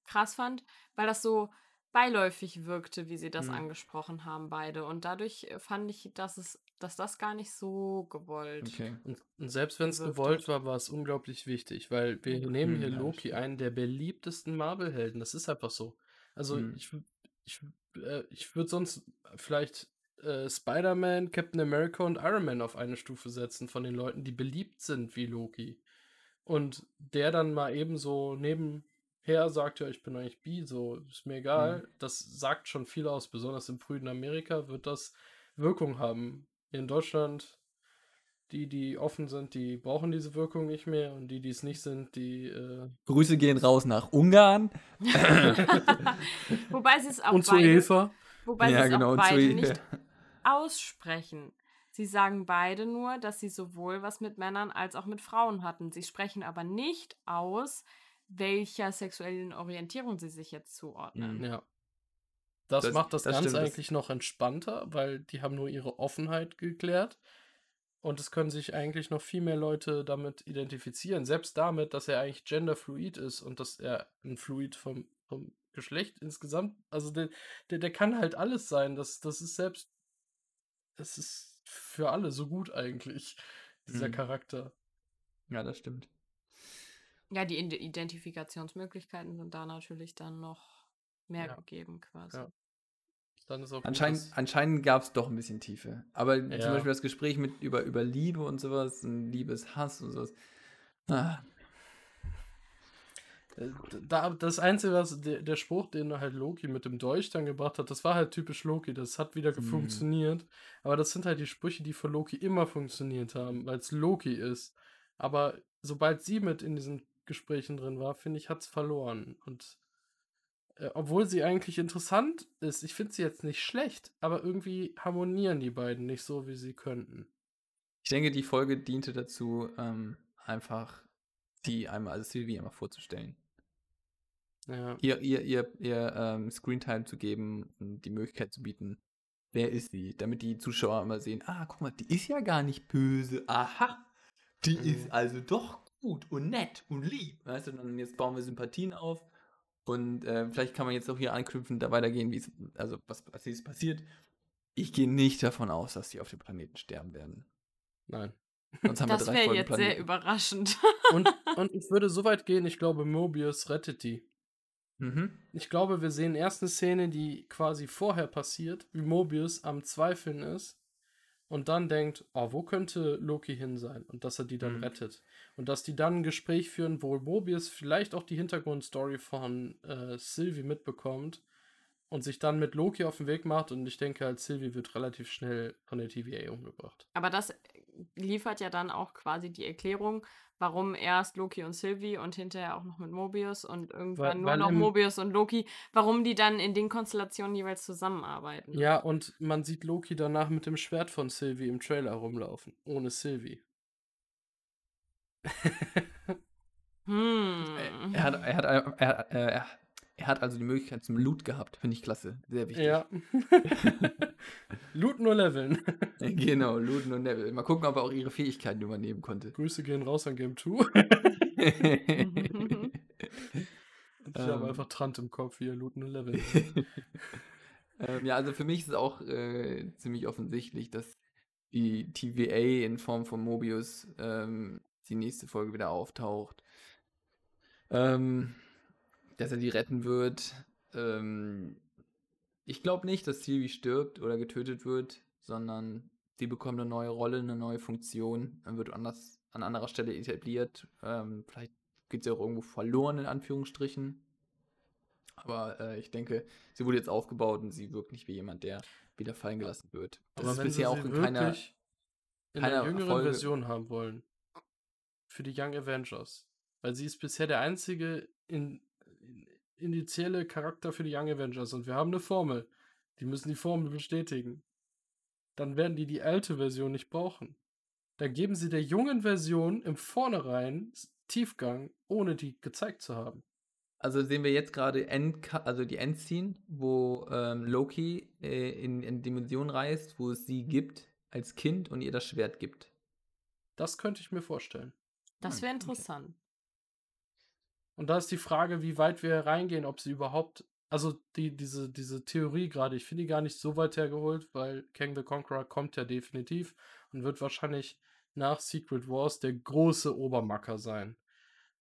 krass fand, weil das so, beiläufig wirkte, wie sie das Mhm. angesprochen haben, beide. Und dadurch äh, fand ich, dass es, dass das gar nicht so gewollt. Okay. Und, und selbst wenn es gewollt war, war es unglaublich wichtig, weil wir nehmen Hm, hier ja, Loki, einen der beliebtesten Marvel-Helden. Das ist einfach so. Also Hm. ich, ich, äh, ich würde sonst vielleicht äh, Spider-Man, Captain America und Iron Man auf eine Stufe setzen von den Leuten, die beliebt sind wie Loki. Und der dann mal eben so nebenher sagt, ja, ich bin eigentlich bi, so ist mir egal. Hm. Das sagt schon viel aus. Besonders im frühen Amerika wird das Wirkung haben. In Deutschland die, die offen sind, die brauchen diese Wirkung nicht mehr und die, die es nicht sind, die äh, Grüße gehen raus nach Ungarn. Wobei sie es auch und zu beide, Eva. wobei sie ja, es genau. auch beide nicht aussprechen. Sie sagen beide nur, dass sie sowohl was mit Männern als auch mit Frauen hatten. Sie sprechen aber nicht aus, welcher sexuellen Orientierung sie sich jetzt zuordnen. Mhm. Ja. Das, Das- macht das, das Ganze stimmt, eigentlich noch entspannter, weil die haben nur ihre Offenheit geklärt. Und es können sich eigentlich noch viel mehr Leute damit identifizieren. Selbst damit, dass er eigentlich genderfluid ist und dass er ein Fluid vom, vom Geschlecht insgesamt. Also der, der, der kann halt alles sein. Das, das ist selbst. Das ist für alle so gut eigentlich, dieser Mhm. Charakter. Ja, das stimmt. Ja, die Ide- Identifikationsmöglichkeiten sind da natürlich dann noch mehr Ja. gegeben quasi. Ja. Dann ist auch gut, Anscheinend, dass- anscheinend gab es doch ein bisschen Tiefe. Aber zum Ja. Beispiel das Gespräch mit über, über Liebe und sowas, und Liebeshass und sowas. Ah, Äh, Da, das Einzige, was der, der Spruch, den halt Loki mit dem Dolch dann gebracht hat, das war halt typisch Loki. Das hat wieder Mhm. funktioniert. Aber das sind halt die Sprüche, die für Loki immer funktioniert haben, weil es Loki ist. Aber sobald sie mit in diesen Gesprächen drin war, finde ich, hat es verloren. Und äh, obwohl sie eigentlich interessant ist, ich finde sie jetzt nicht schlecht, aber irgendwie harmonieren die beiden nicht so, wie sie könnten. ich denke, die Folge diente dazu, ähm, einfach die einmal, also Sylvie einmal vorzustellen. Ja. Ihr, ihr, ihr, ihr ähm, Screentime zu geben und die Möglichkeit zu bieten, wer ist sie? Damit die Zuschauer immer sehen, ah, guck mal, die ist ja gar nicht böse. Aha, die Mhm. ist also doch gut und nett und lieb. Weißt du, dann jetzt bauen wir Sympathien auf. Und äh, vielleicht kann man jetzt auch hier anknüpfen, da weitergehen, wie es, also was als nächstes passiert. Ich gehe nicht davon aus, dass die auf dem Planeten sterben werden. Nein. Sonst haben Das wir drei wäre jetzt sehr Planeten. überraschend. Und, und ich würde so weit gehen, ich glaube, Mobius rettet die. Mhm. Ich glaube, wir sehen erst eine Szene, die quasi vorher passiert, wie Mobius am Zweifeln ist und dann denkt, oh, wo könnte Loki hin sein? Und dass er die dann Mhm. rettet. Und dass die dann ein Gespräch führen, wo Mobius vielleicht auch die Hintergrundstory von äh, Sylvie mitbekommt und sich dann mit Loki auf den Weg macht. Und ich denke halt, Sylvie wird relativ schnell von der TVA umgebracht. Aber das liefert ja dann auch quasi die Erklärung, warum erst Loki und Sylvie und hinterher auch noch mit Mobius und irgendwann Weil- nur weil noch Mobius und Loki, warum die dann in den Konstellationen jeweils zusammenarbeiten. Ja, und man sieht Loki danach mit dem Schwert von Sylvie im Trailer rumlaufen. Ohne Sylvie. Hm. Er hat, er, hat, er, er, er, er hat also die Möglichkeit zum Loot gehabt. Finde ich klasse. Sehr wichtig. Ja. Loot nur leveln. Genau, Luden und Neville. Mal gucken, ob er auch ihre Fähigkeiten übernehmen konnte. Grüße gehen raus an Game 2. ich habe Ähm. einfach Trant im Kopf, wie er Loot nur leveln. ähm, ja, also für mich ist es auch äh, ziemlich offensichtlich, dass die TVA in Form von Mobius ähm, die nächste Folge wieder auftaucht. Ähm, dass er die retten wird. Ähm, ich glaube nicht, dass Sylvie stirbt oder getötet wird, sondern die bekommt eine neue Rolle, eine neue Funktion, dann wird anders an anderer Stelle etabliert. Ähm, vielleicht geht sie auch irgendwo verloren, in Anführungsstrichen. Aber äh, ich denke, sie wurde jetzt aufgebaut und sie wirkt nicht wie jemand, der wieder fallen gelassen wird. Das Aber ist wenn bisher sie auch sie in keiner. in keiner einer jüngeren Folge- Version haben wollen. Für die Young Avengers. Weil sie ist bisher der einzige in, in, indizielle Charakter für die Young Avengers. Und wir haben eine Formel. Die müssen die Formel bestätigen. Dann werden die die alte Version nicht brauchen. Dann geben sie der jungen Version im Vornherein Tiefgang, ohne die gezeigt zu haben. Also sehen wir jetzt gerade End, also die Endscene, wo ähm, Loki äh, in, in Dimension reist, wo es sie gibt als Kind und ihr das Schwert gibt. Das könnte ich mir vorstellen. Das Hm, wäre okay. interessant. Und da ist die Frage, wie weit wir reingehen, ob sie überhaupt also die, diese, diese Theorie gerade, ich finde die gar nicht so weit hergeholt, weil Kang the Conqueror kommt ja definitiv und wird wahrscheinlich nach Secret Wars der große Obermacker sein.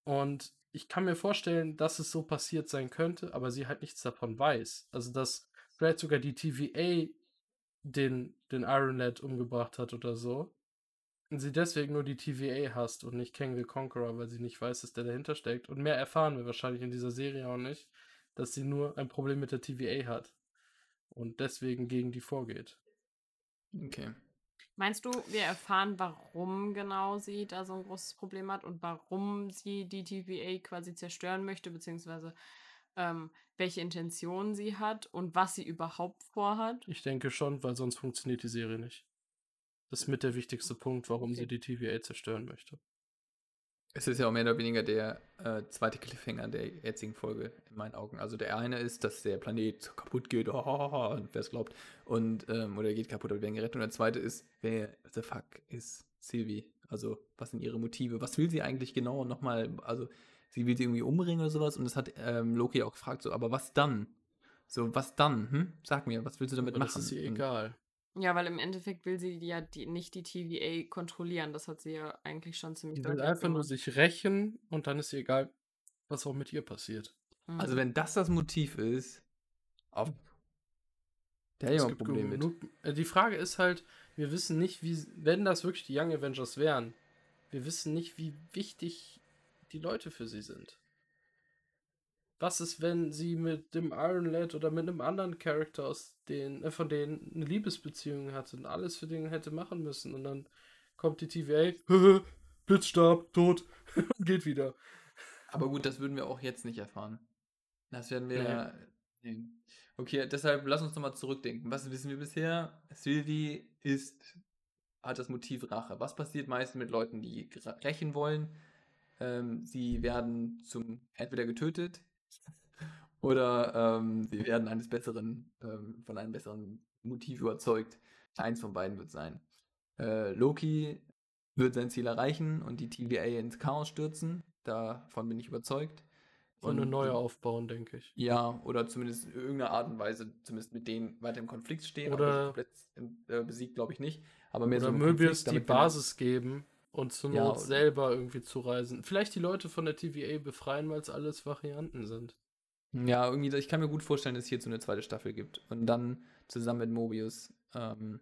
Und ich kann mir vorstellen, dass es so passiert sein könnte, aber sie halt nichts davon weiß. Also, dass vielleicht sogar die TVA den, den Iron Lad umgebracht hat oder so. Sie deswegen nur die TVA hasst und nicht Kang the Conqueror, weil sie nicht weiß, dass der dahinter steckt. Und mehr erfahren wir wahrscheinlich in dieser Serie auch nicht, dass sie nur ein Problem mit der TVA hat. Und deswegen gegen die vorgeht. Okay. Meinst du, wir erfahren, warum genau sie da so ein großes Problem hat und warum sie die TVA quasi zerstören möchte, beziehungsweise ähm, welche Intentionen sie hat und was sie überhaupt vorhat? Ich denke schon, weil sonst funktioniert die Serie nicht. Das ist mit der wichtigste Punkt, warum Okay. sie die TVA zerstören möchte. Es ist ja auch mehr oder weniger der äh, zweite Cliffhanger der jetzigen Folge in meinen Augen. Also der eine ist, dass der Planet kaputt geht, oh, und wer es glaubt, und ähm, oder er geht kaputt, aber wir werden gerettet. Und der zweite ist, wer the fuck ist Sylvie? Also was sind ihre Motive? Was will sie eigentlich genau nochmal? Also sie will sie irgendwie umbringen oder sowas. Und das hat ähm, Loki auch gefragt, so, aber was dann? So, was dann? Hm? Sag mir, was willst du damit Aber machen? das ist ihr Und- egal. Ja, weil im Endeffekt will sie ja die, nicht die TVA kontrollieren. Das hat sie ja eigentlich schon ziemlich Die will deutlich einfach nur gemacht. sich rächen und dann ist ihr egal, was auch mit ihr passiert. Mhm. Also wenn das das Motiv ist, auf der hat ja Es ein gibt Problem mit. genug, äh, die Frage ist halt, wir wissen nicht, wie, wenn das wirklich die Young Avengers wären, wir wissen nicht, wie wichtig die Leute für sie sind. Was ist, wenn sie mit dem Iron Lad oder mit einem anderen Charakter aus den, äh, von denen eine Liebesbeziehung hatte und alles für den hätte machen müssen und dann kommt die TVA, Blitzstab, tot geht wieder. Aber gut, das würden wir auch jetzt nicht erfahren. Das werden wir. Ja- Nee. Okay, deshalb lass uns nochmal zurückdenken. Was wissen wir bisher? Sylvie ist, hat das Motiv Rache. Was passiert meistens mit Leuten, die rächen wollen? Ähm, sie werden zum entweder getötet oder ähm, sie werden eines besseren, ähm, von einem besseren Motiv überzeugt. Eins von beiden wird sein. Äh, Loki wird sein Ziel erreichen und die TVA ins Chaos stürzen. Davon bin ich überzeugt. Und eine neue aufbauen, denke ich. Ja, oder zumindest in irgendeiner Art und Weise, zumindest mit denen weiter im Konflikt stehen. Oder- aber komplett äh, besiegt, glaube ich nicht. Aber mehr Oder so Möbius Konflikt, die wir- Basis geben und zur Ja, Not selber irgendwie zu reisen. Vielleicht die Leute von der TVA befreien, weil es alles Varianten sind. Ja, irgendwie, ich kann mir gut vorstellen, dass es hierzu eine zweite Staffel gibt. Und dann zusammen mit Mobius. Ähm,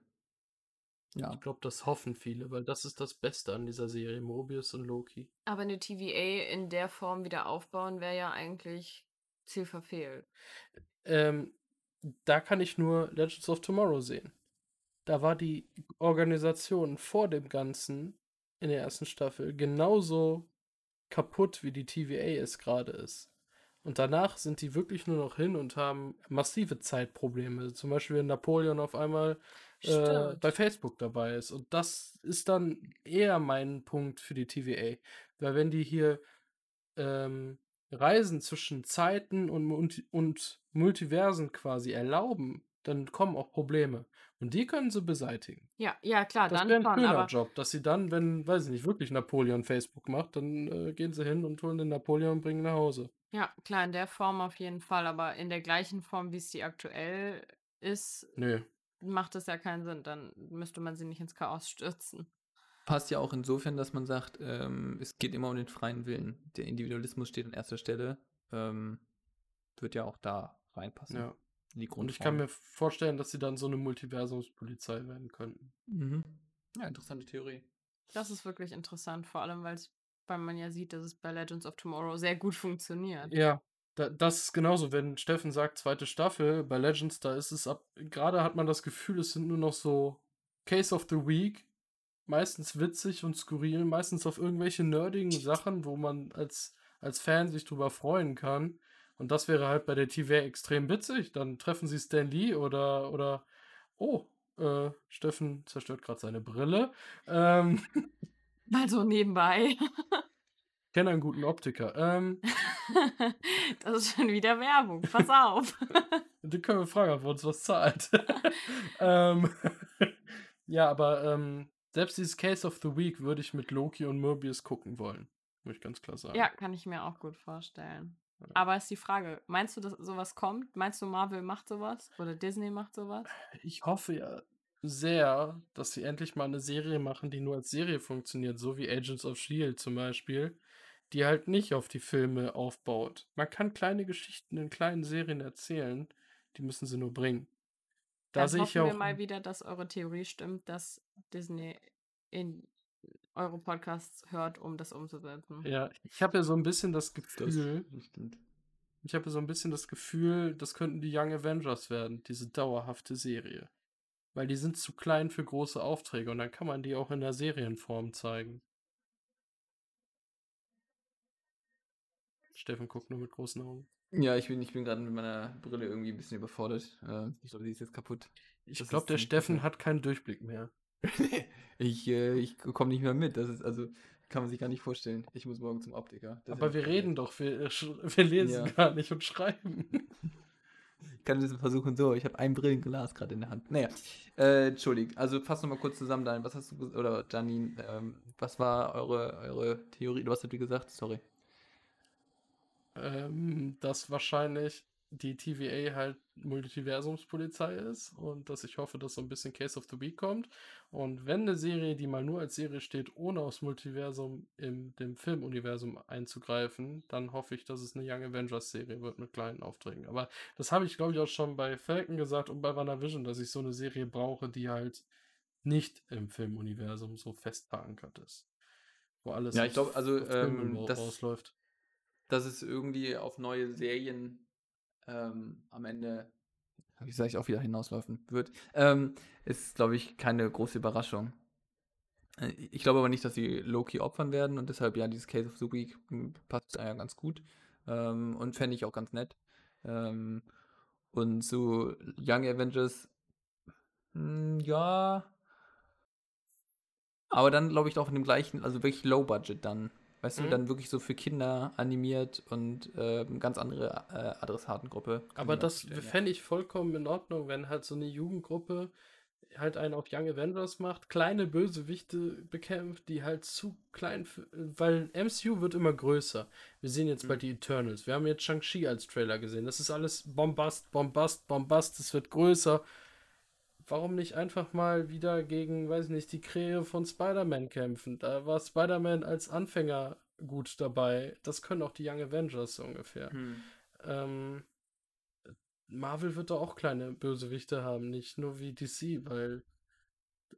ja. Ich glaube, das hoffen viele, weil das ist das Beste an dieser Serie, Mobius und Loki. Aber eine TVA in der Form wieder aufbauen wäre ja eigentlich Ziel verfehlt. Ähm, da kann ich nur Legends of Tomorrow sehen. Da war die Organisation vor dem Ganzen in der ersten Staffel genauso kaputt, wie die TVA es gerade ist. Und danach sind die wirklich nur noch hin und haben massive Zeitprobleme. Zum Beispiel, wenn Napoleon auf einmal äh, bei Facebook dabei ist. Und das ist dann eher mein Punkt für die TVA. Weil wenn die hier ähm, Reisen zwischen Zeiten und, Multi und Multiversen quasi erlauben, dann kommen auch Probleme. Und die können sie beseitigen. Ja, ja, klar, Das dann wäre ein schon, schöner aber Job, dass sie dann, wenn, weiß ich nicht, wirklich Napoleon Facebook macht, dann äh, gehen sie hin und holen den Napoleon und bringen ihn nach Hause. ja, klar, in der Form auf jeden Fall, aber in der gleichen Form, wie es die aktuell ist, Nö. macht es ja keinen Sinn. Dann müsste man sie nicht ins Chaos stürzen. Passt ja auch insofern, dass man sagt, ähm, es geht immer um den freien Willen. Der Individualismus steht an erster Stelle. Ähm, wird ja auch da reinpassen. Ja. In Die Und ich kann Grundform. mir vorstellen, dass sie dann so eine Multiversumspolizei werden könnten. Mhm. Ja, interessante Theorie. Das ist wirklich interessant, vor allem, weil man ja sieht, dass es bei Legends of Tomorrow sehr gut funktioniert. Ja, da, das ist genauso, wenn Steffen sagt, zweite Staffel, bei Legends, da ist es ab, gerade hat man das Gefühl, es sind nur noch so Case of the Week, meistens witzig und skurril, meistens auf irgendwelche nerdigen Sachen, wo man als, als Fan sich drüber freuen kann. Und das wäre halt bei der TVA extrem witzig. Dann treffen sie Stan Lee oder, oder, oh, äh, Steffen zerstört gerade seine Brille. Ähm, Mal so nebenbei. kenne einen guten Optiker. Ähm, das ist schon wieder Werbung. Pass auf. Den können wir fragen, ob uns was zahlt. ähm, ja, aber ähm, selbst dieses Case of the Week würde ich mit Loki und Mobius gucken wollen. Muss ich ganz klar sagen. ja, kann ich mir auch gut vorstellen. Aber ist die Frage, meinst du, dass sowas kommt? Meinst du, Marvel macht sowas? Oder Disney macht sowas? Ich hoffe ja sehr, dass sie endlich mal eine Serie machen, die nur als Serie funktioniert, so wie Agents of Shield zum Beispiel, die halt nicht auf die Filme aufbaut. Man kann kleine Geschichten in kleinen Serien erzählen, die müssen sie nur bringen. Da Dann sehe ich hoffen wir auch. mal wieder, dass eure Theorie stimmt, dass Disney in eure Podcasts hört, um das umzusetzen. Ja, ich habe ja so ein bisschen das Das, Gefühl, das stimmt. ich habe so ein bisschen das Gefühl, das könnten die Young Avengers werden, diese dauerhafte Serie. Weil die sind zu klein für große Aufträge und dann kann man die auch in der Serienform zeigen. Steffen guckt nur mit großen Augen. Ja, ich bin, ich bin gerade mit meiner Brille irgendwie ein bisschen überfordert. Äh, ich glaube, die ist jetzt kaputt. Ich Das glaube, der Steffen hat keinen Durchblick mehr. ich äh, ich komme nicht mehr mit. Das ist also, kann man sich gar nicht vorstellen. Ich muss morgen zum Optiker. Das ja Aber wir nicht reden doch, wir, äh, wir lesen Ja. gar nicht und schreiben. Ich kann das versuchen so. Ich habe ein Brillenglas gerade in der Hand. Naja, äh, entschuldigt. Also fass noch mal kurz zusammen, Daniel. Was hast du oder Janine, ähm, was war eure, eure Theorie? Du hast du gesagt? Sorry. ähm, dass wahrscheinlich die TVA halt Multiversumspolizei ist und dass ich hoffe, dass so ein bisschen Case of the Week kommt. Und wenn eine Serie, die mal nur als Serie steht, ohne aufs Multiversum in dem Filmuniversum einzugreifen, dann hoffe ich, dass es eine Young Avengers Serie wird mit kleinen Aufträgen. Aber das habe ich, glaube ich, auch schon bei Falcon gesagt und bei WandaVision, dass ich so eine Serie brauche, die halt nicht im Filmuniversum so fest verankert ist. Wo alles Ja, ich glaube, also, ähm, das- rausläuft. dass es irgendwie auf neue Serien ähm, am Ende, wie sage ich, auch wieder hinauslaufen wird, ähm, ist, glaube ich, keine große Überraschung. Äh, Ich glaube aber nicht, dass sie Loki opfern werden und deshalb, ja, dieses Case of the Week hm, passt ja ganz gut ähm, und fände ich auch ganz nett. Ähm, und so Young Avengers, hm, ja, aber dann glaube ich auch in dem gleichen, also wirklich Low Budget dann. Weißt du, Mhm. dann wirklich so für Kinder animiert und ähm, ganz andere äh, Adressatengruppe. Aber mir das fände ich vollkommen in Ordnung, wenn halt so eine Jugendgruppe halt einen auf Young Avengers macht, kleine Bösewichte bekämpft, die halt zu klein, für, weil MCU wird immer größer. Wir sehen jetzt bald die Eternals. Wir haben jetzt Shang-Chi als Trailer gesehen. Das ist alles Bombast, Bombast, Bombast. Es wird größer. Warum nicht einfach mal wieder gegen, weiß nicht, die Krähe von Spider-Man kämpfen? Da war Spider-Man als Anfänger gut dabei. Das können auch die Young Avengers so ungefähr. Hm. Ähm, Marvel wird da auch kleine Bösewichte haben, nicht nur wie DC, weil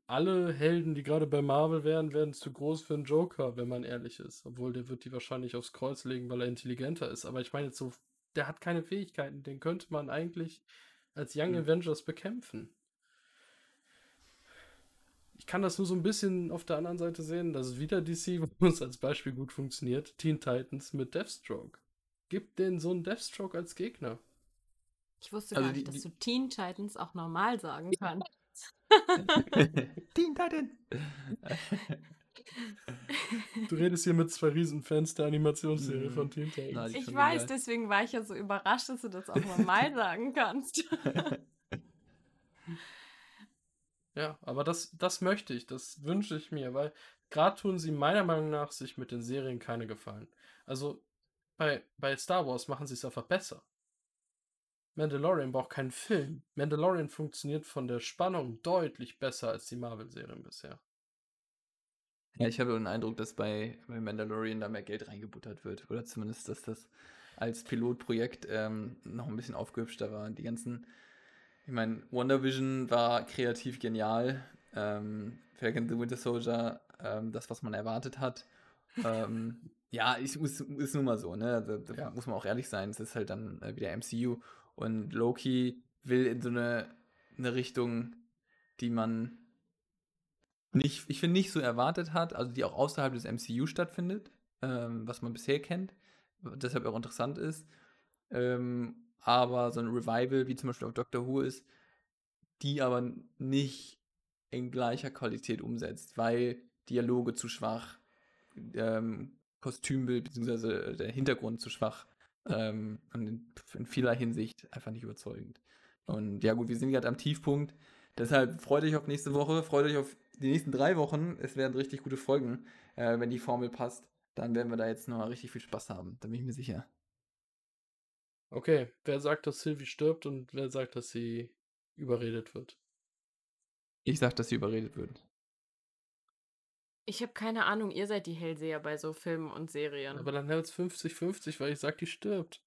alle Helden, die gerade bei Marvel wären, werden zu groß für einen Joker, wenn man ehrlich ist. Obwohl der wird die wahrscheinlich aufs Kreuz legen, weil er intelligenter ist. Aber ich meine jetzt so, der hat keine Fähigkeiten, den könnte man eigentlich als Young Hm. Avengers bekämpfen. Ich kann das nur so ein bisschen auf der anderen Seite sehen, dass es wieder DC, wo es als Beispiel gut funktioniert, Teen Titans mit Deathstroke. Gib denen so einen Deathstroke als Gegner. Ich wusste Also gar die- nicht, dass die- du Teen Titans auch normal sagen kannst. Teen Titan! Du redest hier mit zwei Riesenfans der Animationsserie Mhm. von Teen Titans. Ich weiß, genial. deswegen war ich ja so überrascht, dass du das auch normal sagen kannst. Ja, aber das, das möchte ich, das wünsche ich mir, weil gerade tun sie meiner Meinung nach sich mit den Serien keine Gefallen. Also bei, bei Star Wars machen sie es einfach besser. Mandalorian braucht keinen Film. Mandalorian funktioniert von der Spannung deutlich besser als die Marvel-Serien bisher. Ja, ich habe den Eindruck, dass bei, bei Mandalorian da mehr Geld reingebuttert wird. Oder zumindest, dass das als Pilotprojekt ähm, noch ein bisschen aufgehübschter war. Die ganzen, ich meine, WandaVision war kreativ genial. Ähm, Falcon the Winter Soldier, ähm, das, was man erwartet hat. ähm, ja, ich muss, ist nun mal so, ne? Da, da Ja. muss man auch ehrlich sein. Es ist halt dann äh, wieder MCU. Und Loki will in so eine, eine Richtung, die man nicht, ich finde, nicht so erwartet hat, also die auch außerhalb des MCU stattfindet, ähm, was man bisher kennt, deshalb auch interessant ist. Ähm, aber so ein Revival, wie zum Beispiel auf Doctor Who ist, die aber nicht in gleicher Qualität umsetzt, weil Dialoge zu schwach, ähm, Kostümbild bzw. der Hintergrund zu schwach ähm, und in, in vieler Hinsicht einfach nicht überzeugend. Und ja gut, wir sind gerade am Tiefpunkt. Deshalb freut euch auf nächste Woche, freut euch auf die nächsten drei Wochen. Es werden richtig gute Folgen. Äh, wenn die Formel passt, dann werden wir da jetzt nochmal richtig viel Spaß haben. Da bin ich mir sicher. Okay, wer sagt, dass Sylvie stirbt und wer sagt, dass sie überredet wird? Ich sag, dass sie überredet wird. Ich habe keine Ahnung, ihr seid die Hellseher bei so Filmen und Serien. Aber dann hält es 50-50, weil ich sag, die stirbt.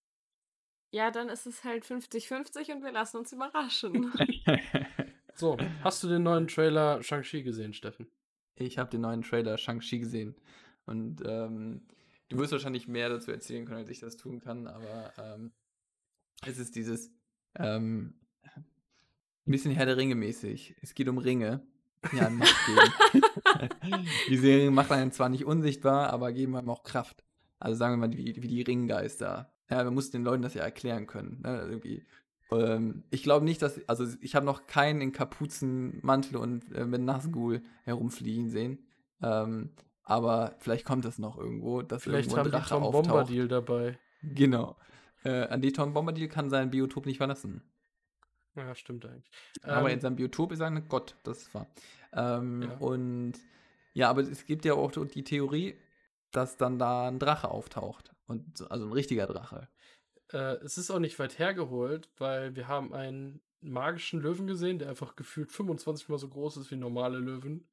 ja, dann ist es halt 50-50 und wir lassen uns überraschen. So, hast du den neuen Trailer Shang-Chi gesehen, Steffen? ich habe den neuen Trailer Shang-Chi gesehen. Und ähm, du wirst wahrscheinlich mehr dazu erzählen können, als ich das tun kann, aber ähm, es ist dieses ähm, ein bisschen Herr der Ringe mäßig. Es geht um Ringe. Ja, ein Machtgeben. die Serie macht einen zwar nicht unsichtbar, aber geben einem auch Kraft. Also sagen wir mal, wie, wie die Ringgeister. Ja, man muss den Leuten das ja erklären können. Ne? Irgendwie. Ähm, ich glaube nicht, dass, also ich habe noch keinen in Kapuzenmantel und äh, mit Nazgul herumfliegen sehen. Ähm, aber vielleicht kommt das noch irgendwo, dass Vielleicht irgendwo haben ein die Drache Tom auftaucht. Bombadil dabei. Genau. Äh, an die Tom Bombadil kann sein Biotop nicht verlassen. Ja, stimmt eigentlich. Aber Ähm, in seinem Biotop ist er ein Gott, das ist wahr. Ähm, Ja. Und ja, aber es gibt ja auch die Theorie, dass dann da ein Drache auftaucht. Und, so- also ein richtiger Drache. Äh, es ist auch nicht weit hergeholt, weil wir haben einen magischen Löwen gesehen, der einfach gefühlt 25 mal so groß ist wie normale Löwen.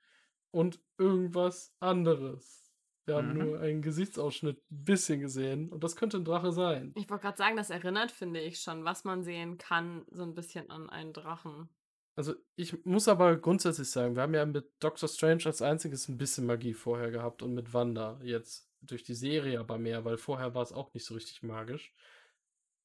Und irgendwas anderes. Wir haben Mhm. nur einen Gesichtsausschnitt ein bisschen gesehen und das könnte ein Drache sein. ich wollte gerade sagen, das erinnert, finde ich schon, was man sehen kann, so ein bisschen an einen Drachen. Also ich muss aber grundsätzlich sagen, wir haben ja mit Doctor Strange als einziges ein bisschen Magie vorher gehabt und mit Wanda jetzt durch die Serie aber mehr, weil vorher war es auch nicht so richtig magisch.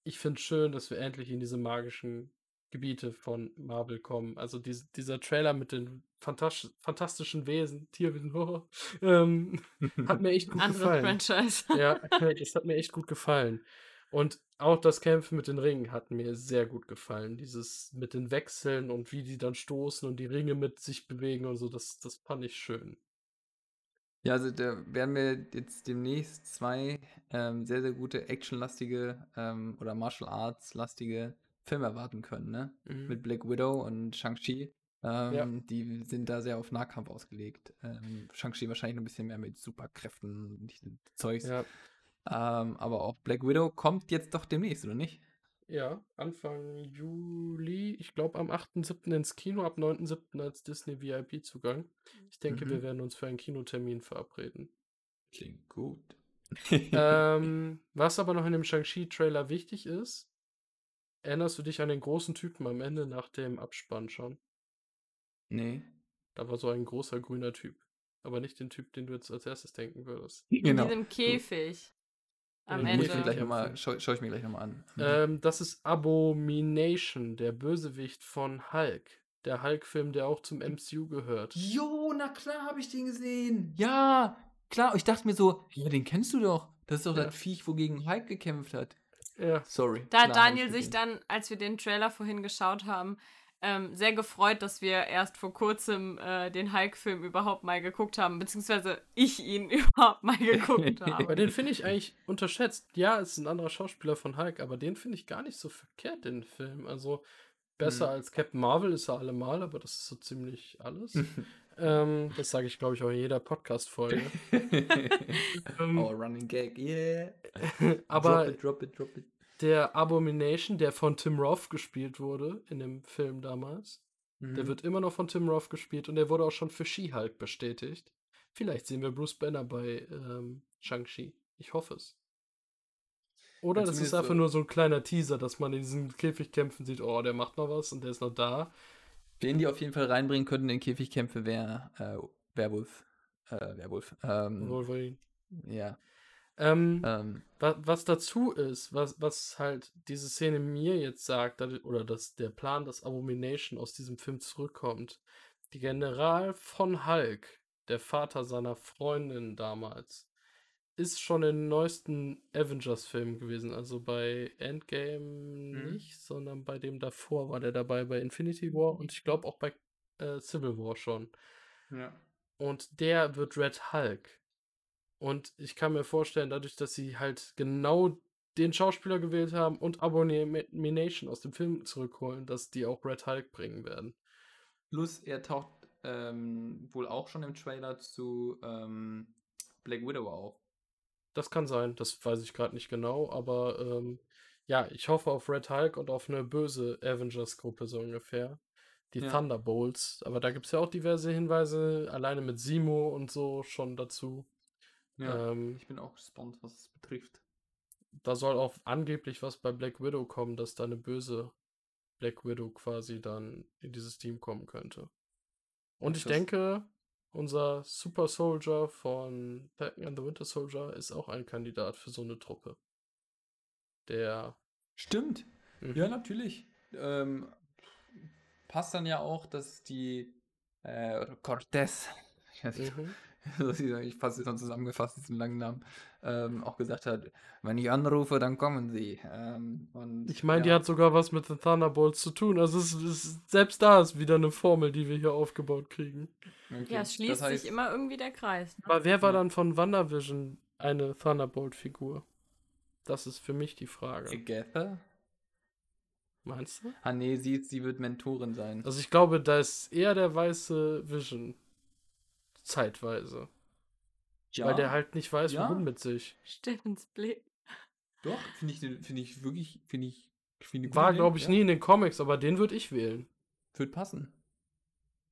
Ich finde es schön, dass wir endlich in diese magischen Gebiete von Marvel kommen. Also dies, dieser Trailer mit den fantastisch, fantastischen Wesen, Tierwesen, oh, ähm, hat mir echt gut Andere gefallen. Franchise. Ja, das hat mir echt gut gefallen. Und auch das Kämpfen mit den Ringen hat mir sehr gut gefallen. Dieses mit den Wechseln und wie die dann stoßen und die Ringe mit sich bewegen und so, das, das fand ich schön. Ja, also da werden wir jetzt demnächst zwei ähm, sehr, sehr gute actionlastige ähm, oder Martial Arts-lastige Filme erwarten können, ne? Mhm. Mit Black Widow und Shang-Chi. Ähm, Die sind da sehr auf Nahkampf ausgelegt. Ähm, Shang-Chi wahrscheinlich noch ein bisschen mehr mit Superkräften und Zeugs. Ja, Ähm, aber auch Black Widow kommt jetzt doch demnächst, oder nicht? ja, Anfang Juli, ich glaube am 8.7. ins Kino, ab 9.7. als Disney VIP-Zugang. Ich denke, wir Mhm. werden uns für einen Kinotermin verabreden. Klingt gut. ähm, was aber noch in dem Shang-Chi-Trailer wichtig ist, erinnerst du dich an den großen Typen am Ende nach dem Abspann schon? nee. Da war so ein großer grüner Typ. Aber nicht den Typ, den du jetzt als erstes denken würdest. In Genau. diesem Käfig. Am Ja, muss ich mir Ende. gleich noch mal, schau, schau ich mir gleich nochmal an. Mhm. Ähm, das ist Abomination, der Bösewicht von Hulk. Der Hulk-Film, der auch zum MCU gehört. Jo, na klar habe ich den gesehen. Ja, klar. Ich dachte mir so, ja, den kennst du doch. Das ist doch Ja. das Viech, wogegen Hulk gekämpft hat. Ja, Sorry. Da hat Daniel ich sich dann, als wir den Trailer vorhin geschaut haben, ähm, sehr gefreut, dass wir erst vor kurzem äh, den Hulk-Film überhaupt mal geguckt haben, beziehungsweise ich ihn überhaupt mal geguckt aber habe. den finde ich eigentlich unterschätzt. Ja, es ist ein anderer Schauspieler von Hulk, aber den finde ich gar nicht so verkehrt, den Film. Also besser Mhm. als Captain Marvel ist er allemal, aber das ist so ziemlich alles. ähm, das sage ich, glaube ich, auch in jeder Podcast-Folge. Ähm, oh, Running Gag, yeah. aber drop it, drop it, drop it. der Abomination, der von Tim Roth gespielt wurde in dem Film damals, Mhm. der wird immer noch von Tim Roth gespielt und der wurde auch schon für She-Hulk bestätigt. Vielleicht sehen wir Bruce Banner bei ähm, Shang-Chi. Ich hoffe es. Oder das ist einfach so- nur so ein kleiner Teaser, dass man in diesen Käfigkämpfen sieht, oh, der macht noch was und der ist noch da. Wen die auf jeden Fall reinbringen könnten in Käfigkämpfe wäre äh, Werwolf. Äh, Werwolf. Ähm, Wolverine. ja. Ähm, Ähm, wa was dazu ist, was, was halt diese Szene mir jetzt sagt, oder dass der Plan, dass Abomination aus diesem Film zurückkommt. Die General von Hulk, der Vater seiner Freundin damals, ist schon in den neuesten Avengers-Filmen gewesen. Also bei Endgame Mhm. nicht, sondern bei dem davor war der dabei, bei Infinity War und ich glaube auch bei äh, Civil War schon. ja. Und der wird Red Hulk. Und ich kann mir vorstellen, dadurch, dass sie halt genau den Schauspieler gewählt haben und Abomination aus dem Film zurückholen, dass die auch Red Hulk bringen werden. Plus, er taucht ähm, wohl auch schon im Trailer zu ähm, Black Widow auf. Das kann sein, das weiß ich gerade nicht genau, aber ähm, ja, ich hoffe auf Red Hulk und auf eine böse Avengers-Gruppe so ungefähr. Die Ja. Thunderbolts. Aber da gibt es ja auch diverse Hinweise, alleine mit Simo und so schon dazu. Ähm, ich bin auch gespannt, was es betrifft. da soll auch angeblich was bei Black Widow kommen, dass da eine böse Black Widow quasi dann in dieses Team kommen könnte. Und ich denke, unser Super Soldier von and the Winter Soldier ist auch ein Kandidat für so eine Truppe. Der. Stimmt. Mhm. Ja, natürlich. Ähm, passt dann ja auch, dass die äh, Cortez, ich weiß nicht, Mhm. was ich fasse es noch zusammengefasst, diesen langen Namen, ähm, auch gesagt hat, wenn ich anrufe, dann kommen sie. Ähm, und, Ich meine, die ja, hat sogar was mit den Thunderbolts zu tun. Also es ist, selbst da ist wieder eine Formel, die wir hier aufgebaut kriegen. okay. Ja, es schließt das heißt, sich immer irgendwie der Kreis. Ne? Aber wer war dann von WandaVision eine Thunderbolt-Figur? Das ist für mich die Frage. Agatha? Meinst du? Ah, nee, sie, sie wird Mentorin sein. Also ich glaube, da ist eher der weiße Vision. Zeitweise. Weil der halt nicht weiß, Ja. wohin mit sich. Steffens Blick. Doch, finde ich, finde ich wirklich, finde ich, finde ich War, glaube ich, nie in den Comics, aber den würde ich wählen. Wird passen.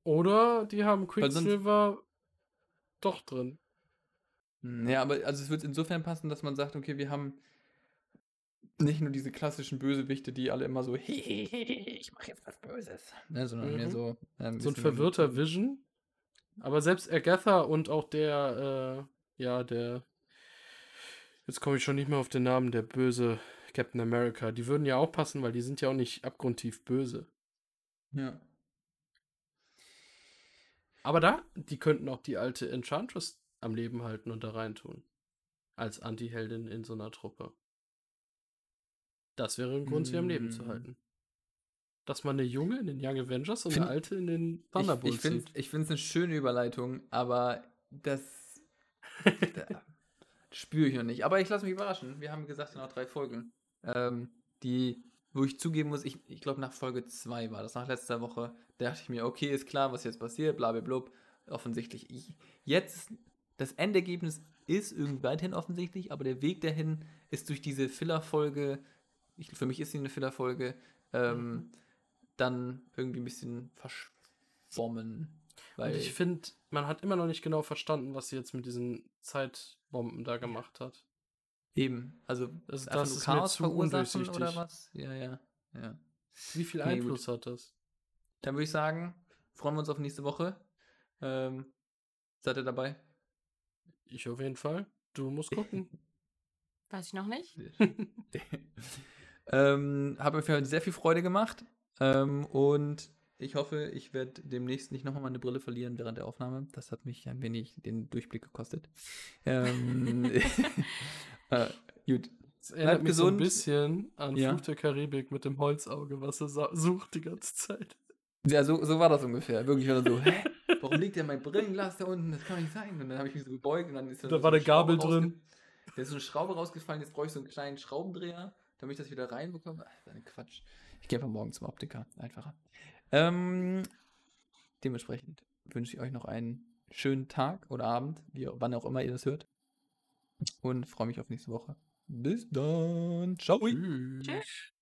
Oder die haben Quicksilver doch drin. Hm, Ja, aber also es wird insofern passen, dass man sagt, okay, wir haben nicht nur diese klassischen Bösewichte, die alle immer so, ich mache jetzt was Böses, ne, sondern mehr Mhm. so ähm, So ein verwirrter Vision. Aber selbst Agatha und auch der, äh, ja, der. Jetzt komme ich schon nicht mehr auf den Namen, der böse Captain America. Die würden ja auch passen, weil die sind ja auch nicht abgrundtief böse. Ja. Aber da, die könnten auch die alte Enchantress am Leben halten und da reintun. Als Anti-Heldin in so einer Truppe. Das wäre ein Grund, sie am Leben zu Mm. halten. Dass man eine Junge in den Young Avengers und Find- eine alte in den Ich, Thunderbolts ich finde sieht. es eine schöne Überleitung, aber das da spüre ich noch nicht. Aber ich lasse mich überraschen. Wir haben gesagt, noch drei Folgen. Ähm, die, wo ich zugeben muss, ich, ich glaube nach Folge 2 war das, nach letzter Woche, da dachte ich mir, okay, ist klar, was jetzt passiert, bla bla blub. Offensichtlich. Ich, jetzt, das Endergebnis ist irgendwie weiterhin offensichtlich, aber der Weg dahin ist durch diese Filler-Folge, ich, für mich ist sie eine Filler-Folge, ähm, Mhm. Dann irgendwie ein bisschen verschwommen. Weil Und ich finde, man hat immer noch nicht genau verstanden, was sie jetzt mit diesen Zeitbomben da gemacht hat. eben, also Das, einfach das nur ist mir Chaos zu verursachen oder undurchsichtig. was? Ja, ja, ja. Wie viel Nee, Einfluss hat das? Dann würde ich sagen, freuen wir uns auf nächste Woche. Ähm, seid ihr dabei? Ich auf jeden Fall. Du musst gucken. Weiß ich noch nicht. ähm, hat mir für sehr viel Freude gemacht. Ähm, und ich hoffe, ich werde demnächst nicht nochmal meine Brille verlieren während der Aufnahme. Das hat mich ein wenig den Durchblick gekostet. Ähm, äh, gut. Das erinnert mich so ein gesund. bisschen an Ja. Fluch der Karibik mit dem Holzauge, was er sucht die ganze Zeit. Ja, so, so war das ungefähr. Wirklich war so, hä? Warum liegt denn mein Brillenglas da unten? Das kann nicht sein. Und dann habe ich mich so gebeugt und dann ist Da so war eine Gabel drin. Da ist so eine Schraube rausgefallen, jetzt brauche ich so einen kleinen Schraubendreher, damit ich das wieder reinbekomme. Ach, das ist ein Quatsch. Ich gehe einfach morgen zum Optiker. Einfacher. Ähm, dementsprechend wünsche ich euch noch einen schönen Tag oder Abend, wie, wann auch immer ihr das hört. Und freue mich auf nächste Woche. Bis dann. Ciao. Tschüss. Tschüss.